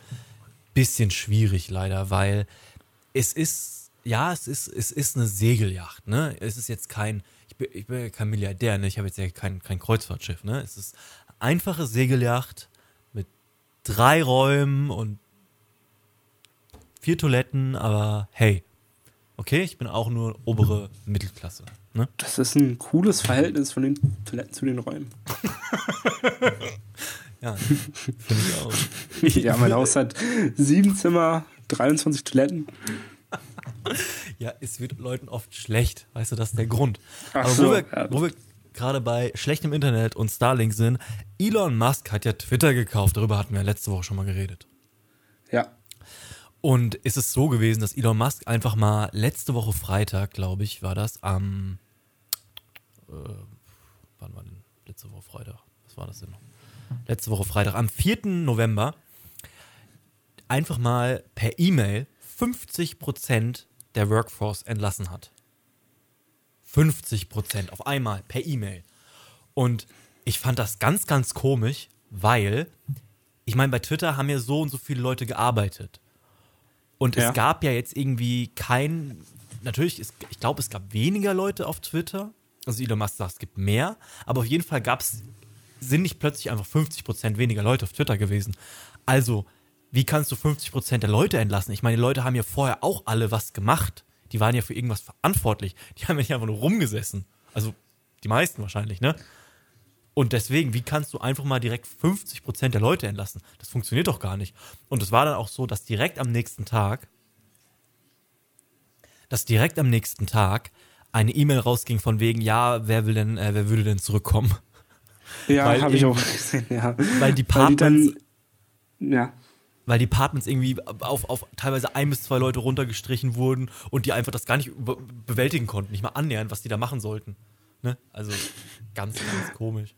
bisschen schwierig leider, weil es ist, ja, es ist, es ist eine Segelyacht, ne? Es ist jetzt kein, ich bin, ich bin kein Milliardär, ne? Ich habe jetzt ja kein, kein Kreuzfahrtschiff, ne? Es ist einfache Segelyacht mit drei Räumen und vier Toiletten, aber hey, okay, ich bin auch nur obere Mittelklasse, ne? das ist ein cooles Verhältnis von den Toiletten zu den Räumen. Ja, finde ich auch. Ja, mein Haus hat sieben Zimmer, 23 Toiletten. Ja, es wird Leuten oft schlecht, weißt du, das ist der Grund. Ach Aber so, wo wir, ja. wo wir gerade bei schlechtem Internet und Starlink sind, Elon Musk hat ja Twitter gekauft, darüber hatten wir letzte Woche schon mal geredet. Ja. Und ist es so gewesen, dass Elon Musk einfach mal letzte Woche Freitag, glaube ich, war das am wann war denn letzte Woche Freitag? Was war das denn noch? Letzte Woche Freitag, am 4. November, einfach mal per E-Mail 50% der Workforce entlassen hat. 50% auf einmal per E-Mail. Und ich fand das ganz, ganz komisch, weil, ich meine, bei Twitter haben ja so und so viele Leute gearbeitet. Und Ja. es gab ja jetzt irgendwie kein, natürlich, ist, ich glaube, es gab weniger Leute auf Twitter. Also Elon Musk sagt, es gibt mehr. Aber auf jeden Fall gab es, sind nicht plötzlich einfach 50% weniger Leute auf Twitter gewesen. Also, wie kannst du 50% der Leute entlassen? Ich meine, die Leute haben ja vorher auch alle was gemacht. Die waren ja für irgendwas verantwortlich. Die haben ja nicht einfach nur rumgesessen. Also, die meisten wahrscheinlich, ne? Und deswegen, wie kannst du einfach mal direkt 50% der Leute entlassen? Das funktioniert doch gar nicht. Und es war dann auch so, dass direkt am nächsten Tag, dass direkt am nächsten Tag eine E-Mail rausging von wegen, ja, wer will denn, äh, wer würde denn zurückkommen? Ja, habe ich auch gesehen, ja. Weil die dann, ja, weil die Departments irgendwie auf, auf teilweise ein bis zwei Leute runtergestrichen wurden und die einfach das gar nicht bewältigen konnten, nicht mal annähern, was die da machen sollten. Ne? Also ganz, ganz komisch.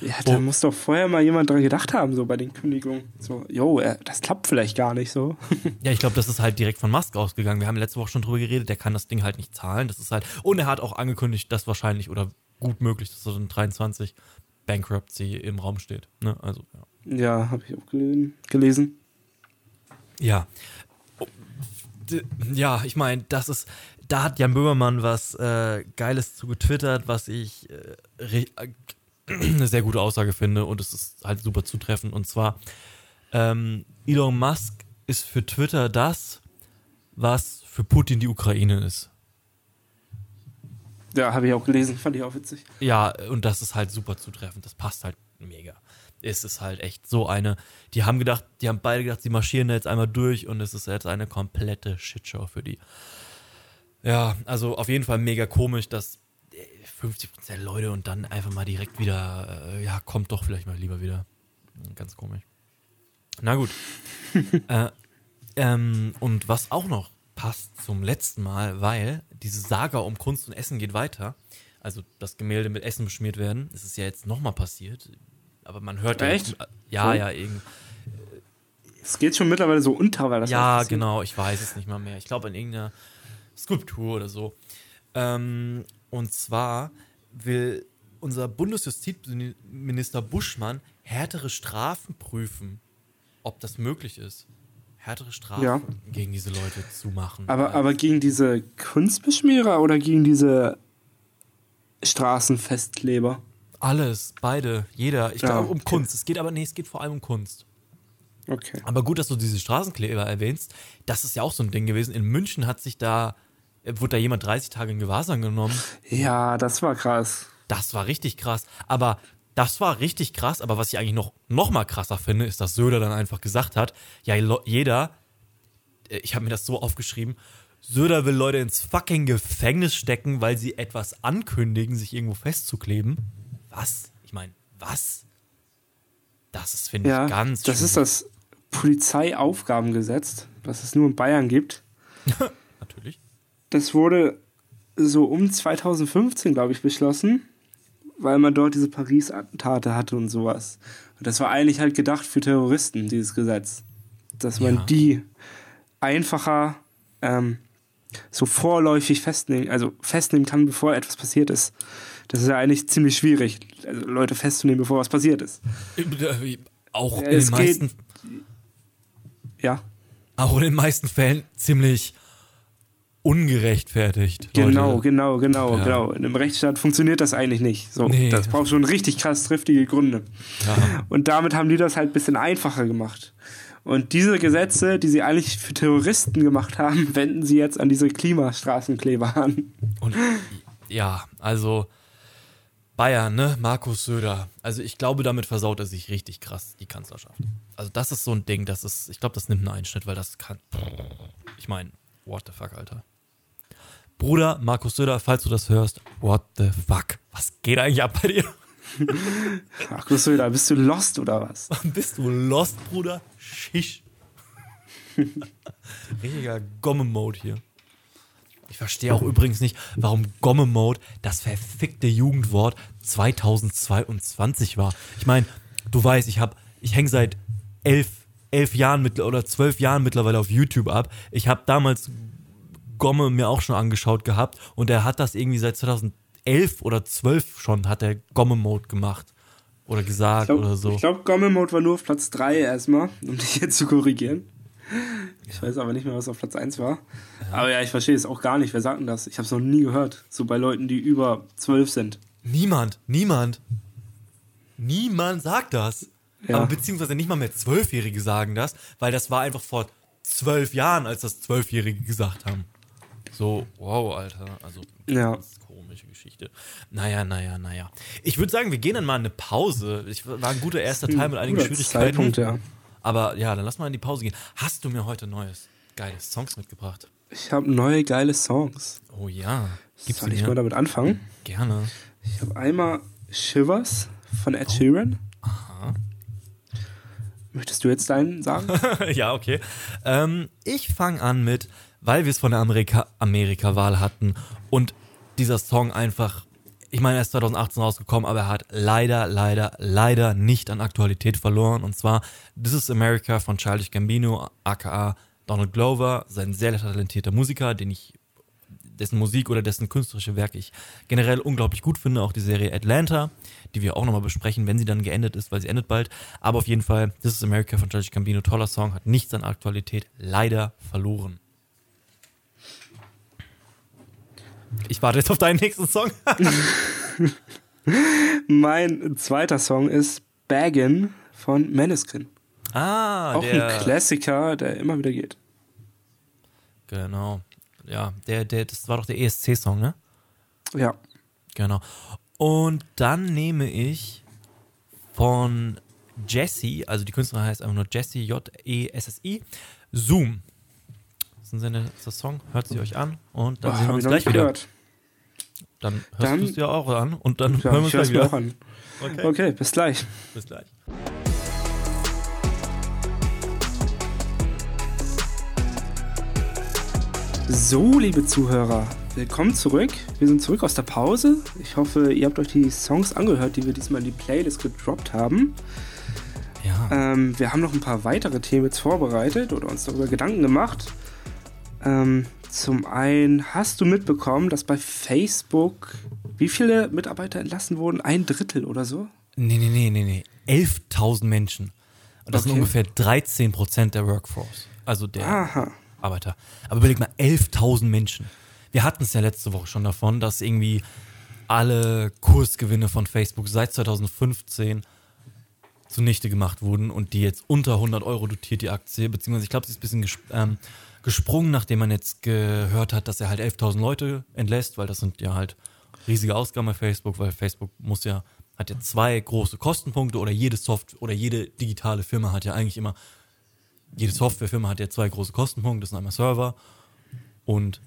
Ja, da oh. muss doch vorher mal jemand dran gedacht haben, so bei den Kündigungen. So, yo, das klappt vielleicht gar nicht so. ja, ich glaube, das ist halt direkt von Musk ausgegangen. Wir haben letzte Woche schon drüber geredet, der kann das Ding halt nicht zahlen. Das ist halt, und er hat auch angekündigt, dass wahrscheinlich oder gut möglich, dass 2023 Bankruptcy im Raum steht. Ne? Also, ja, ja habe ich auch gelesen. gelesen. Ja. Ja, ich meine, das ist, da hat Jan Böhmermann was äh, Geiles zu getwittert, was ich äh, eine sehr gute Aussage finde und es ist halt super zutreffend. Und zwar, ähm, Elon Musk ist für Twitter das, was für Putin die Ukraine ist. Ja, habe ich auch gelesen, fand ich auch witzig. Ja, und das ist halt super zutreffend. Das passt halt mega. Es ist halt echt so eine. Die haben gedacht, die haben beide gedacht, sie marschieren da jetzt einmal durch und es ist jetzt eine komplette Shitshow für die. Ja, also auf jeden Fall mega komisch, dass 50% der Leute und dann einfach mal direkt wieder, äh, ja, kommt doch vielleicht mal lieber wieder. Ganz komisch. Na gut. äh, ähm, und was auch noch passt zum letzten Mal, weil diese Saga um Kunst und Essen geht weiter. Also das Gemälde mit Essen beschmiert werden. Das ist ja jetzt nochmal passiert. Aber man hört Echt? ja, ja, ja, irgendwie. Es geht schon mittlerweile so unter, weil das Ja, genau, ich weiß es nicht mal mehr. Ich glaube in irgendeiner Skulptur oder so. Ähm, und zwar will unser Bundesjustizminister Buschmann härtere Strafen prüfen, ob das möglich ist. Härtere Strafen ja. gegen diese Leute zu machen. Aber, aber gegen diese Kunstbeschmierer oder gegen diese Straßenfestkleber? Alles, beide, jeder. Ich ja, glaube um okay. Kunst. Es geht aber, nee, es geht vor allem um Kunst. Okay. Aber gut, dass du diese Straßenkleber erwähnst. Das ist ja auch so ein Ding gewesen. In München hat sich da wurde da jemand 30 Tage in Gewahrsam genommen. Ja, das war krass. Das war richtig krass. Aber das war richtig krass. Aber was ich eigentlich noch, noch mal krasser finde, ist, dass Söder dann einfach gesagt hat, ja, jeder, äh, ich habe mir das so aufgeschrieben, Söder will Leute ins fucking Gefängnis stecken, weil sie etwas ankündigen, sich irgendwo festzukleben. Was? Ich meine, was? Das ist, finde ja, ich, ganz Das schwierig. ist das Polizeiaufgabengesetz, was es nur in Bayern gibt. Natürlich das wurde so um 2015, glaube ich, beschlossen, weil man dort diese Paris-Attentate hatte und sowas. Und das war eigentlich halt gedacht für Terroristen, dieses Gesetz. Dass man ja. die einfacher ähm, so vorläufig festnehmen, also festnehmen kann, bevor etwas passiert ist. Das ist ja eigentlich ziemlich schwierig, also Leute festzunehmen, bevor was passiert ist. Auch ja, in den meisten. Geht, ja. Auch in den meisten Fällen ziemlich ungerechtfertigt. Genau, Leute. genau, genau, ja. genau. In einem Rechtsstaat funktioniert das eigentlich nicht. So, nee. Das braucht schon richtig krass triftige Gründe. Ja. Und damit haben die das halt ein bisschen einfacher gemacht. Und diese Gesetze, die sie eigentlich für Terroristen gemacht haben, wenden sie jetzt an diese Klimastraßenkleber an. Und ja, also Bayern, ne? Markus Söder. Also ich glaube, damit versaut er sich richtig krass die Kanzlerschaft. Also das ist so ein Ding, das ist, ich glaube, das nimmt einen Einschnitt, weil das kann. Ich meine, what the fuck, Alter. Bruder Markus Söder, falls du das hörst, what the fuck? Was geht eigentlich ab bei dir? Markus Söder, bist du lost oder was? bist du lost, Bruder? Schisch. Richtiger Gomme-Mode hier. Ich verstehe auch übrigens nicht, warum Gomme-Mode das verfickte Jugendwort 2022 war. Ich meine, du weißt, ich habe, ich hänge seit elf, elf Jahren mit, oder zwölf Jahren mittlerweile auf YouTube ab. Ich habe damals Gomme mir auch schon angeschaut gehabt und er hat das irgendwie seit 2011 oder 12 schon, hat er Gomme-Mode gemacht oder gesagt glaub, oder so. Ich glaube, Gomme-Mode war nur auf Platz 3 erstmal, um dich jetzt zu korrigieren. Ich weiß aber nicht mehr, was auf Platz 1 war. Ja. Aber ja, ich verstehe es auch gar nicht. Wer sagt denn das? Ich habe es noch nie gehört. So bei Leuten, die über 12 sind. Niemand, niemand. Niemand sagt das. Ja. Aber beziehungsweise nicht mal mehr Zwölfjährige sagen das, weil das war einfach vor zwölf Jahren, als das Zwölfjährige gesagt haben. So, wow, Alter. Also, ja. ganz komische Geschichte. Naja, naja, naja. Ich würde sagen, wir gehen dann mal in eine Pause. Ich, war ein guter erster Teil mit einigen Schwierigkeiten. Zeitpunkt, ja. Aber ja, dann lass mal in die Pause gehen. Hast du mir heute neues, geile Songs mitgebracht? Ich habe neue geile Songs. Oh ja. Gibt's Soll ich mal damit anfangen? Gerne. Ich habe einmal Shivers von Ed oh. Sheeran. Aha. Möchtest du jetzt deinen sagen? ja, okay. Ähm, ich fange an mit weil wir es von der Amerika-Wahl hatten und dieser Song einfach, ich meine, er ist 2018 rausgekommen, aber er hat leider, leider, leider nicht an Aktualität verloren. Und zwar This is America von Childish Gambino, aka Donald Glover, sein sehr talentierter Musiker, den ich, dessen Musik oder dessen künstlerische Werke ich generell unglaublich gut finde. Auch die Serie Atlanta, die wir auch nochmal besprechen, wenn sie dann geendet ist, weil sie endet bald. Aber auf jeden Fall, This is America von Childish Gambino, toller Song, hat nichts an Aktualität leider verloren. Ich warte jetzt auf deinen nächsten Song. mein zweiter Song ist Baggin von Maneskin. Ah, Auch der, ein Klassiker, der immer wieder geht. Genau. Ja, der, der, das war doch der ESC-Song, ne? Ja. Genau. Und dann nehme ich von Jessie, also die Künstlerin heißt einfach nur Jessie, J-E-S-S-I, Zoom. Das ist ein der Song, hört sie euch an und dann Boah, sehen wir uns gleich wieder. gehört. Dann hörst Dann- du es dir auch an und dann Ja, hören wir uns ich gleich wieder. auch an. Okay. Okay, bis gleich. Bis gleich. So, liebe Zuhörer, willkommen zurück. Wir sind zurück aus der Pause. Ich hoffe, ihr habt euch die Songs angehört, die wir diesmal in die Playlist gedroppt haben. Ja. Ähm, wir haben noch ein paar weitere Themen jetzt vorbereitet oder uns darüber Gedanken gemacht. Ähm, zum einen hast du mitbekommen, dass bei Facebook wie viele Mitarbeiter entlassen wurden? Ein Drittel oder so? Nee, nee, nee, nee, nee. 11.000 Menschen. Und das sind Okay. ungefähr 13 Prozent der Workforce. Also der Aha. Arbeiter. Aber überleg mal, 11.000 Menschen. Wir hatten es ja letzte Woche schon davon, dass irgendwie alle Kursgewinne von Facebook seit 2015 zunichte gemacht wurden und die jetzt unter 100 Euro dotiert, die Aktie, beziehungsweise ich glaube, sie ist ein bisschen ähm, gesprungen, nachdem man jetzt gehört hat, dass er halt 11.000 Leute entlässt, weil das sind ja halt riesige Ausgaben bei Facebook, weil Facebook muss ja, hat ja zwei große Kostenpunkte oder jede Software oder jede digitale Firma hat ja eigentlich immer, jede Softwarefirma hat ja zwei große Kostenpunkte, das sind einmal Server und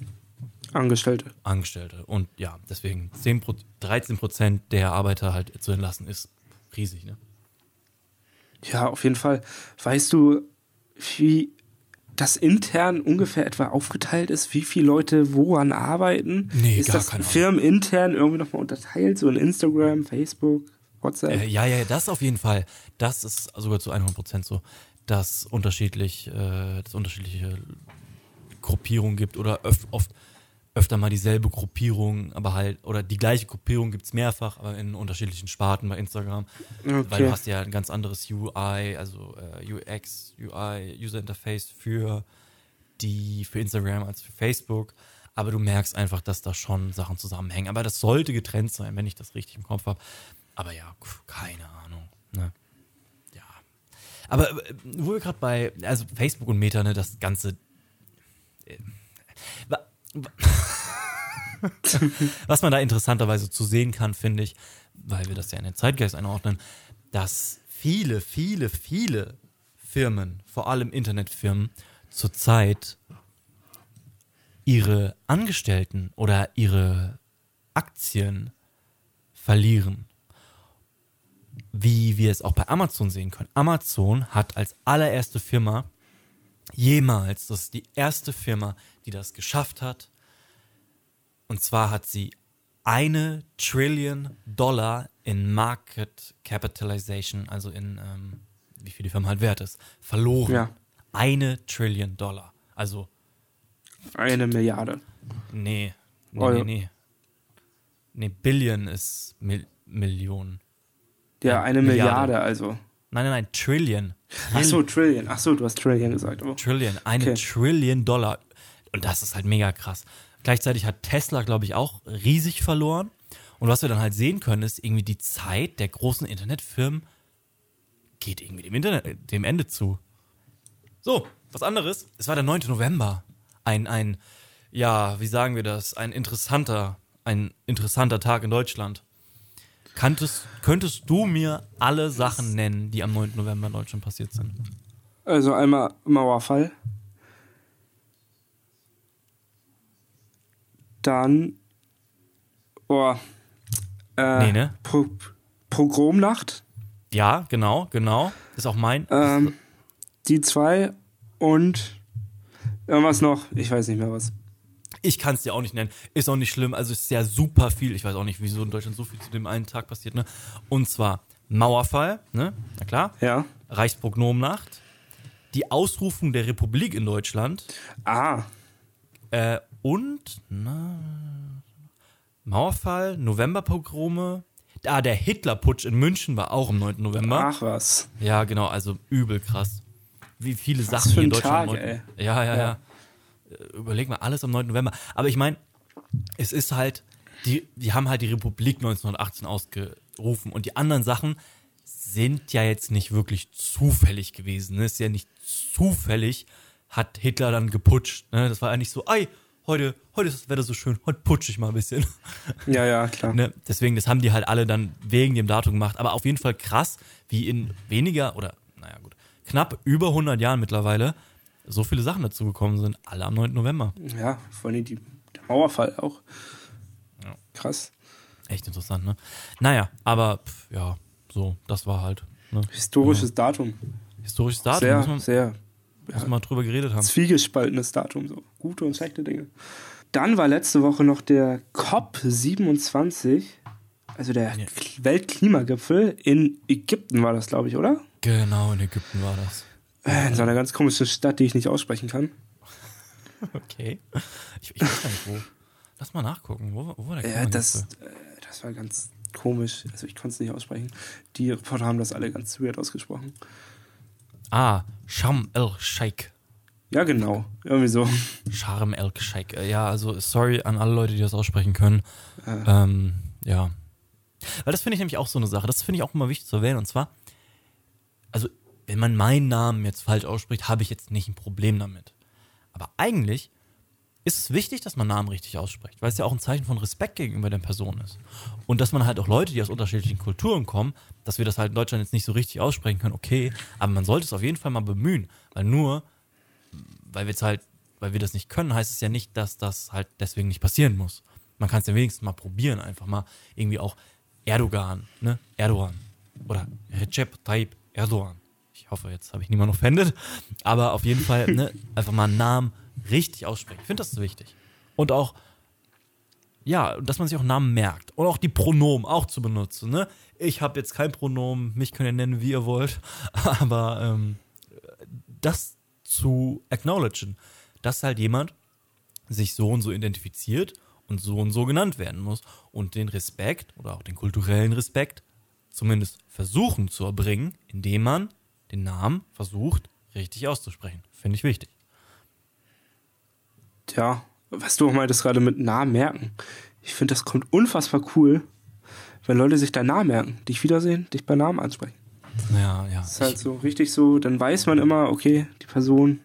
Angestellte. Angestellte. Und ja, deswegen 10 Pro 13 Prozent der Arbeiter halt zu entlassen ist riesig, ne? Ja, auf jeden Fall. Weißt du, wie das intern ungefähr etwa aufgeteilt ist, wie viele Leute woran arbeiten? Nee, ist gar das keine firmenintern irgendwie nochmal unterteilt, so in Instagram, Facebook, WhatsApp? Äh, ja, ja, das auf jeden Fall. Das ist sogar zu 100 Prozent so, dass unterschiedlich, äh, dass unterschiedliche Gruppierungen gibt oder öf oft öfter mal dieselbe Gruppierung, aber halt, oder die gleiche Gruppierung gibt's mehrfach, aber in unterschiedlichen Sparten bei Instagram. Weil Okay. du hast ja ein ganz anderes UI, also äh, UX, UI, User Interface für die, für Instagram als für Facebook. Aber du merkst einfach, dass da schon Sachen zusammenhängen. Aber das sollte getrennt sein, wenn ich das richtig im Kopf habe. Aber ja, keine Ahnung. Ne? Ja. Aber äh, wo wir gerade bei, also Facebook und Meta, ne, das Ganze. Äh, Was man da interessanterweise zu sehen kann, finde ich, weil wir das ja in den Zeitgeist einordnen, dass viele, viele, viele Firmen, vor allem Internetfirmen, zurzeit ihre Angestellten oder ihre Aktien verlieren. Wie wir es auch bei Amazon sehen können. Amazon hat als allererste Firma jemals, das ist die erste Firma, die das geschafft hat. Und zwar hat sie eine Trillion Dollar in Market Capitalization, also in ähm, wie viel die Firma halt wert ist, verloren. Ja. Eine Trillion Dollar. Also Eine Milliarde. Nee, nee, Euro. nee, nee. Nee, Billion ist Mil Millionen. Ja, Ja, eine Milliarde. Milliarde, also. Nein, nein, nein, Trillion. Ach so, Trillion. Ach so, du hast Trillion gesagt. Oh. Trillion, eine Okay. Trillion Dollar. Und das ist halt mega krass. Gleichzeitig hat Tesla, glaube ich, auch riesig verloren. Und was wir dann halt sehen können, ist irgendwie die Zeit der großen Internetfirmen geht irgendwie dem, Internet, dem Ende zu. So, was anderes. Es war der 9. November. Ein, ein, ja, wie sagen wir das? Ein interessanter, ein interessanter Tag in Deutschland. Kanntest, könntest du mir alle Sachen nennen, die am 9. November in Deutschland passiert sind? Also einmal Mauerfall. Dann. Oh. Äh, Nee, ne? Pro Pogromnacht. Ja, genau, genau. Ist auch mein. Ähm, die zwei und irgendwas noch. Ich weiß nicht mehr was. Ich kann es dir auch nicht nennen. Ist auch nicht schlimm. Also es ist ja super viel. Ich weiß auch nicht, wieso in Deutschland so viel zu dem einen Tag passiert. Ne? Und zwar Mauerfall, ne? Na klar. Ja. Reichspogromnacht. Die Ausrufung der Republik in Deutschland. Ah, Äh, und na, Mauerfall, Novemberpogrome. Ah, der Hitlerputsch in München war auch am 9. November. ach was. Ja, genau, also übel krass. Wie viele Was Sachen für in Deutschland. Tag, 9. Ja, ja, ja, Ja. Äh, Überleg mal, alles am 9. November. Aber ich meine, es ist halt, die, die haben halt die Republik 1918 ausgerufen und die anderen Sachen sind ja jetzt nicht wirklich zufällig gewesen. Ne? Ist ja nicht zufällig, hat Hitler dann geputscht. Ne? Das war eigentlich so, ey, heute, heute ist das Wetter so schön, heute putsche ich mal ein bisschen. Ja, ja, klar. Ne? Deswegen, das haben die halt alle dann wegen dem Datum gemacht. Aber auf jeden Fall krass, wie in weniger oder, naja, gut, knapp über 100 Jahren mittlerweile so viele Sachen dazu gekommen sind. Alle am 9. November. Ja, vor allem die, der Mauerfall auch. Ja. Krass. Echt interessant, ne? Naja, aber pf, ja, so, das war halt. Ne? Historisches Datum. Historisches Datum, Sehr, muss man, sehr muss man drüber geredet haben. zwiegespaltenes Datum. So. Gute und schlechte Dinge. Dann war letzte Woche noch der COP27, also der Ja. Weltklimagipfel in Ägypten war das, glaube ich, oder? Genau, in Ägypten war das. Äh, In so einer ganz komischen Stadt, die ich nicht aussprechen kann. Okay. Ich, ich weiß gar nicht, wo. Lass mal nachgucken. Wo, wo war der Ja, das, Klimagipfel? äh, das war ganz komisch. Also ich konnte es nicht aussprechen. Die Reporter haben das alle ganz weird ausgesprochen. Ah, Sham el-Sheikh. Ja, genau. Irgendwie so. Sharm el-Sheikh. Äh, Ja, also sorry an alle Leute, die das aussprechen können. Äh, Ähm, ja. Weil das finde ich nämlich auch so eine Sache. Das finde ich auch immer wichtig zu erwähnen. Und zwar, also, wenn man meinen Namen jetzt falsch ausspricht, habe ich jetzt nicht ein Problem damit. Aber eigentlich ist es wichtig, dass man Namen richtig ausspricht, weil es ja auch ein Zeichen von Respekt gegenüber der Person ist. Und dass man halt auch Leute, die aus unterschiedlichen Kulturen kommen, dass wir das halt in Deutschland jetzt nicht so richtig aussprechen können, okay, aber man sollte es auf jeden Fall mal bemühen, weil nur, weil wir jetzt halt, weil wir das nicht können, heißt es ja nicht, dass das halt deswegen nicht passieren muss. Man kann es ja wenigstens mal probieren, einfach mal irgendwie auch Erdogan, ne? Erdogan oder Recep Tayyip Erdogan. Ich hoffe, jetzt habe ich niemanden offended, aber auf jeden Fall ne, einfach mal einen Namen richtig aussprechen. Ich finde das so wichtig. Und auch, ja, dass man sich auch Namen merkt. Und auch die Pronomen auch zu benutzen. Ne? Ich habe jetzt kein Pronomen, mich könnt ihr nennen, wie ihr wollt, aber ähm, das zu acknowledgen, dass halt jemand sich so und so identifiziert und so und so genannt werden muss und den Respekt oder auch den kulturellen Respekt zumindest versuchen zu erbringen, indem man den Namen versucht richtig auszusprechen. Finde ich wichtig. Tja, was du auch meintest gerade mit Namen merken. Ich finde, das kommt unfassbar cool, wenn Leute sich deinen Namen merken, dich wiedersehen, dich bei Namen ansprechen. Ja, ja. Das ist halt so richtig so, dann weiß man immer, okay, die Person,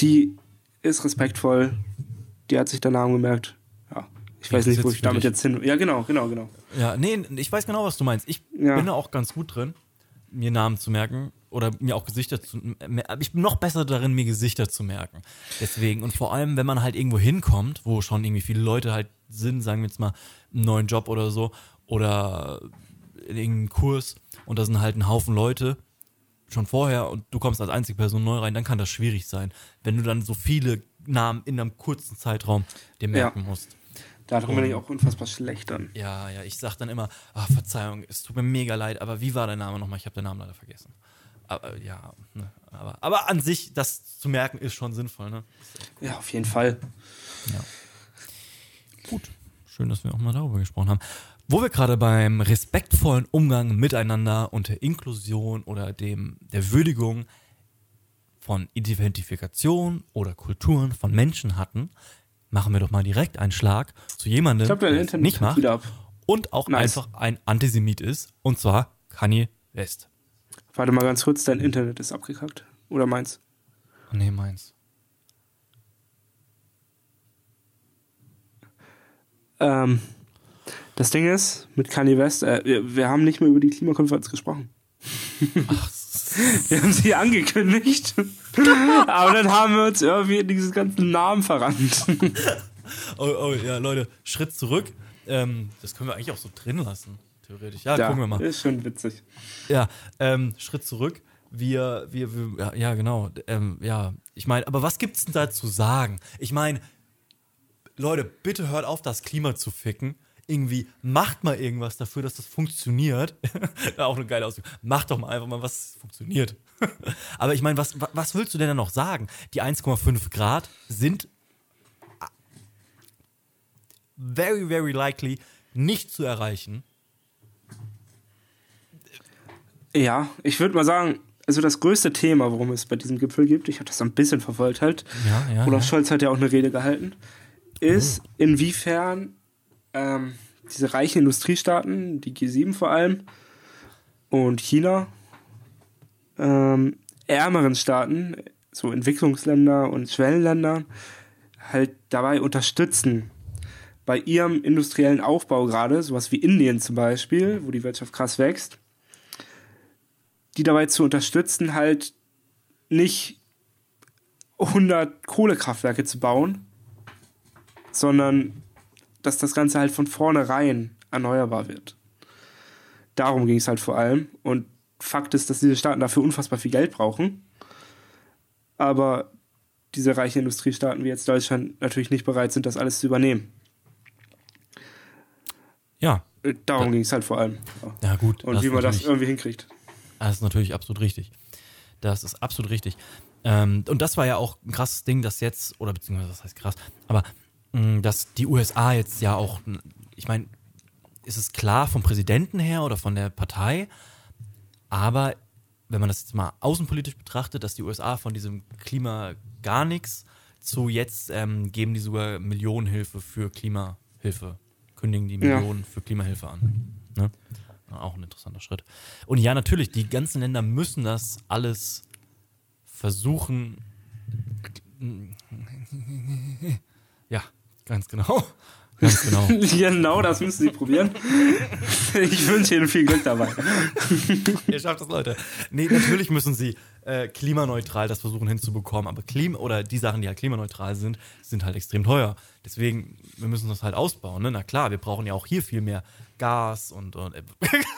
die ist respektvoll, die hat sich den Namen gemerkt. Ja, ich weiß nicht, wo ich damit jetzt hin. Ja, genau, genau, genau. Ja, nee, ich weiß genau, was du meinst. Ich Ja. bin da auch ganz gut drin, mir Namen zu merken oder mir auch Gesichter zu Ich bin noch besser darin, mir Gesichter zu merken. Deswegen, und vor allem, wenn man halt irgendwo hinkommt, wo schon irgendwie viele Leute halt sind, sagen wir jetzt mal, einen neuen Job oder so, oder in irgendeinen Kurs und da sind halt ein Haufen Leute schon vorher und du kommst als einzige Person neu rein, dann kann das schwierig sein, wenn du dann so viele Namen in einem kurzen Zeitraum dir merken musst. Darum bin ich auch unfassbar schlecht dann. Ja, ja, ich sag dann immer, ah, Verzeihung, es tut mir mega leid, aber wie war dein Name nochmal? Ich habe den Namen leider vergessen. Aber ja, ne, aber, aber an sich, das zu merken, ist schon sinnvoll, ne? Ja, auf jeden Fall. Gut. Schön, dass wir auch mal darüber gesprochen haben. Wo wir gerade beim respektvollen Umgang miteinander und der Inklusion oder dem der Würdigung von Identifikation oder Kulturen von Menschen hatten, machen wir doch mal direkt einen Schlag zu jemandem, dein der Internet nicht macht und auch Nice. einfach ein Antisemit ist, und zwar Kanye West. Warte mal ganz kurz, dein Internet ist abgekackt. Oder meins? Nee, meins. Ähm, das Ding ist, mit Kanye West, äh, wir, wir haben nicht mehr über die Klimakonferenz gesprochen. Ach, Wir haben sie angekündigt. Aber dann haben wir uns irgendwie in dieses ganze Namen verrannt. oh, oh, ja, Leute, Schritt zurück. Ähm, das können wir eigentlich auch so drin lassen, theoretisch. Ja, ja, gucken wir mal. ist schon witzig. Ja, ähm, Schritt zurück. wir, wir, wir ja, ja, genau, ähm, ja, ich meine, aber was gibt's denn da zu sagen? Ich meine, Leute, bitte hört auf, das Klima zu ficken. Irgendwie macht mal irgendwas dafür, dass das funktioniert. Auch eine geile Ausdruck. Macht doch mal einfach mal, was funktioniert. aber ich meine, was, was willst du denn da noch sagen? Die 1,5 Grad sind very, very likely nicht zu erreichen. Ja, ich würde mal sagen, also das größte Thema, worum es bei diesem Gipfel gibt, ich habe das ein bisschen verfolgt halt, Ja, ja. Olaf ja. Scholz hat ja auch eine Rede gehalten, ist inwiefern ähm, diese reichen Industriestaaten, die G7 vor allem und China, ähm, ärmeren Staaten, so Entwicklungsländer und Schwellenländer, halt dabei unterstützen, bei ihrem industriellen Aufbau gerade, sowas wie Indien zum Beispiel, wo die Wirtschaft krass wächst, die dabei zu unterstützen, halt nicht 100 Kohlekraftwerke zu bauen, sondern dass das Ganze halt von vornherein erneuerbar wird. Darum ging es halt vor allem. Und Fakt ist, dass diese Staaten dafür unfassbar viel Geld brauchen. Aber diese reichen Industriestaaten wie jetzt Deutschland natürlich nicht bereit sind, das alles zu übernehmen. Ja, Äh, Darum ging es halt vor allem. ja gut. Und wie man das irgendwie hinkriegt. Das ist natürlich absolut richtig. Das ist absolut richtig. Ähm, und das war ja auch ein krasses Ding, dass jetzt, oder beziehungsweise das heißt krass, aber dass die USA jetzt ja auch, ich meine, ist es klar vom Präsidenten her oder von der Partei, aber wenn man das jetzt mal außenpolitisch betrachtet, dass die USA von diesem Klima gar nichts zu jetzt ähm, geben die sogar Millionenhilfe für Klimahilfe, kündigen die Ja. Millionen für Klimahilfe an. Ne? Auch ein interessanter Schritt. Und ja, natürlich, die ganzen Länder müssen das alles versuchen. Ja, ganz genau. Ganz genau. genau, das müssen sie probieren. Ich wünsche Ihnen viel Glück dabei. Ihr schafft das, Leute. Nee, natürlich müssen sie äh, klimaneutral das versuchen hinzubekommen, aber Klima oder die Sachen, die halt klimaneutral sind, sind halt extrem teuer. Deswegen, wir müssen das halt ausbauen. Ne? Na klar, wir brauchen ja auch hier viel mehr Gas und, und äh,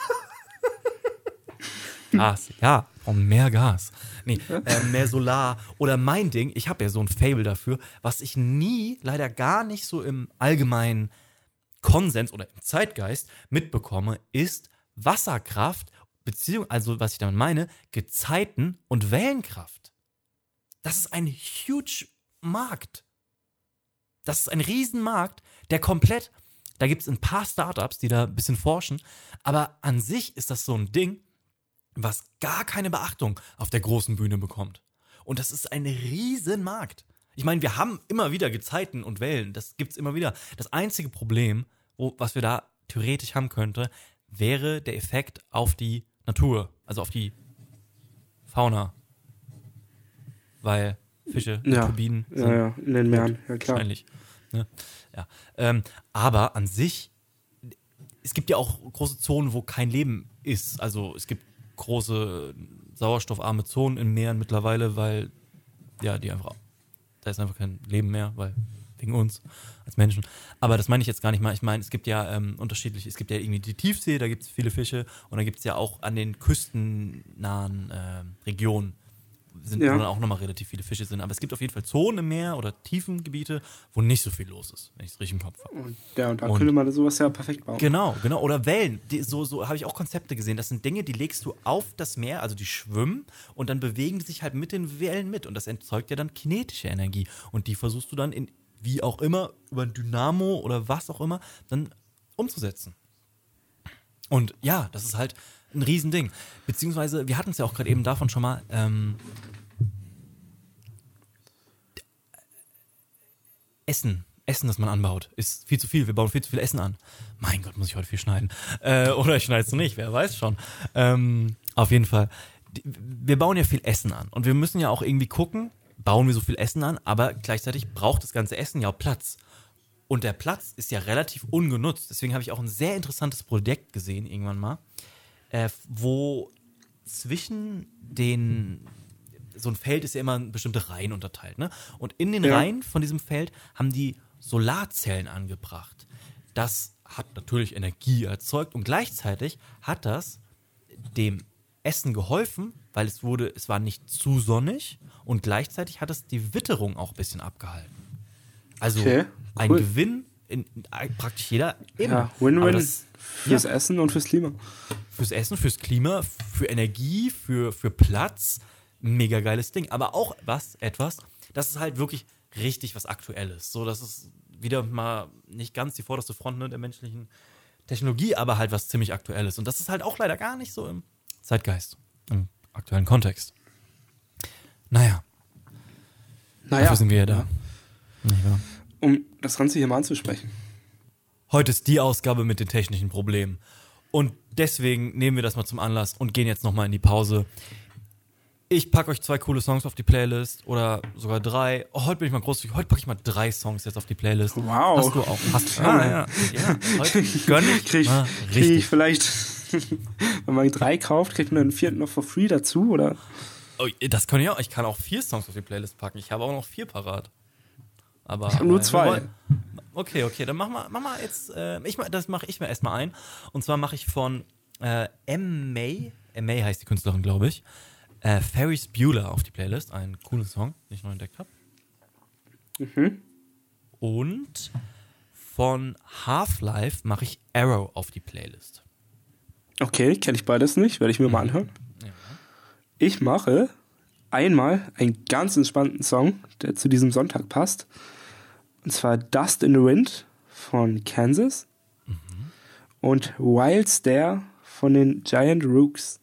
Gas, ja, brauchen mehr Gas. Nee, äh, mehr Solar. Oder mein Ding, ich habe ja so ein Fable dafür, was ich nie, leider gar nicht so im allgemeinen Konsens oder im Zeitgeist mitbekomme, ist Wasserkraft, Beziehung, also was ich damit meine, Gezeiten und Wellenkraft. Das ist ein huge Markt. Das ist ein Riesenmarkt, der komplett, da gibt es ein paar Startups, die da ein bisschen forschen, aber an sich ist das so ein Ding, was gar keine Beachtung auf der großen Bühne bekommt. Und das ist ein Riesenmarkt. Ich meine, wir haben immer wieder Gezeiten und Wellen, das gibt's immer wieder. Das einzige Problem, wo, was wir da theoretisch haben könnte, wäre der Effekt auf die Natur, also auf die Fauna. Weil Fische, Ja. Turbinen sind Ja, ja, in den Meeren, ja klar. wahrscheinlich. Ne? Ja. Ähm, aber an sich, es gibt ja auch große Zonen, wo kein Leben ist. Also es gibt große sauerstoffarme Zonen in Meeren mittlerweile, weil ja, die einfach, da ist einfach kein Leben mehr, weil wegen uns als Menschen. Aber das meine ich jetzt gar nicht mal. Ich meine, es gibt ja ähm, unterschiedliche, es gibt ja irgendwie die Tiefsee, da gibt es viele Fische und dann gibt es ja auch an den küstennahen ähm, Regionen sind Ja. wo dann auch nochmal relativ viele Fische sind. Aber es gibt auf jeden Fall Zonen im Meer oder tiefen Gebiete, wo nicht so viel los ist, wenn ich es richtig im Kopf habe. Und, ja, und da Und- könnte man sowas ja perfekt bauen. Genau, genau. Oder Wellen. Die, so so habe ich auch Konzepte gesehen. Das sind Dinge, die legst du auf das Meer, also die schwimmen und dann bewegen die sich halt mit den Wellen mit. Und das erzeugt ja dann kinetische Energie. Und die versuchst du dann in, wie auch immer, über ein Dynamo oder was auch immer, dann umzusetzen. Und ja, das ist halt ein Riesending. Beziehungsweise, wir hatten es ja auch gerade eben davon schon mal, ähm, Essen. Essen, das man anbaut, ist viel zu viel. Wir bauen viel zu viel Essen an. Mein Gott, muss ich heute viel schneiden. Äh, oder ich schneide es nicht, wer weiß schon. Ähm, auf jeden Fall. Wir bauen ja viel Essen an. Und wir müssen ja auch irgendwie gucken, bauen wir so viel Essen an, aber gleichzeitig braucht das ganze Essen ja auch Platz. Und der Platz ist ja relativ ungenutzt. Deswegen habe ich auch ein sehr interessantes Projekt gesehen, irgendwann mal, äh, wo zwischen den so ein Feld ist ja immer in bestimmte Reihen unterteilt, ne? Und in den Ja. Reihen von diesem Feld haben die Solarzellen angebracht. Das hat natürlich Energie erzeugt und gleichzeitig hat das dem Essen geholfen, weil es wurde, es war nicht zu sonnig und gleichzeitig hat es die Witterung auch ein bisschen abgehalten. Also Okay, ein cool. Gewinn in, praktisch jeder Ebene. Ja, Win-Win fürs ja. Essen und fürs Klima. fürs Essen, fürs Klima, für Energie, für, für Platz. Mega geiles Ding. Aber auch was, etwas, das ist halt wirklich richtig was Aktuelles. So, das ist wieder mal nicht ganz die vorderste Front ne, der menschlichen Technologie, aber halt was ziemlich Aktuelles. Und das ist halt auch leider gar nicht so im Zeitgeist, im aktuellen Kontext. Naja, Naja, dafür sind wir ja da. Wahr? um das Ganze hier mal anzusprechen. Heute ist die Ausgabe mit den technischen Problemen. Und deswegen nehmen wir das mal zum Anlass und gehen jetzt nochmal in die Pause. Ich packe euch zwei coole Songs auf die Playlist oder sogar drei. Oh, heute bin ich mal großzügig. Heute packe ich mal drei Songs jetzt auf die Playlist. Wow. Hast du auch? Hast du? Ah, ja. ja. Heute gönn ich Krieg, mal krieg ich vielleicht, wenn man drei kauft, kriegt man den vierten noch for free dazu, oder? Oh, das kann ich auch. Ich kann auch vier Songs auf die Playlist packen. Ich habe auch noch vier parat. Aber, Ich hab nur aber- zwei. Okay, okay, dann mach mal, mach mal jetzt, äh, ich, das mache ich mir erstmal ein. Und zwar mache ich von äh, M. May, M. May heißt die Künstlerin, glaube ich, äh, Ferris Bueller auf die Playlist. Ein cooler Song, den ich neu entdeckt habe. Mhm. Und von Half-Life mache ich Arrow auf die Playlist. Okay, kenne ich beides nicht, werde ich mir mal anhören. Ja. Ich mache einmal einen ganz entspannten Song, der zu diesem Sonntag passt. Und zwar Dust in the Wind von Kansas und Wild Stare von den Giant Rooks.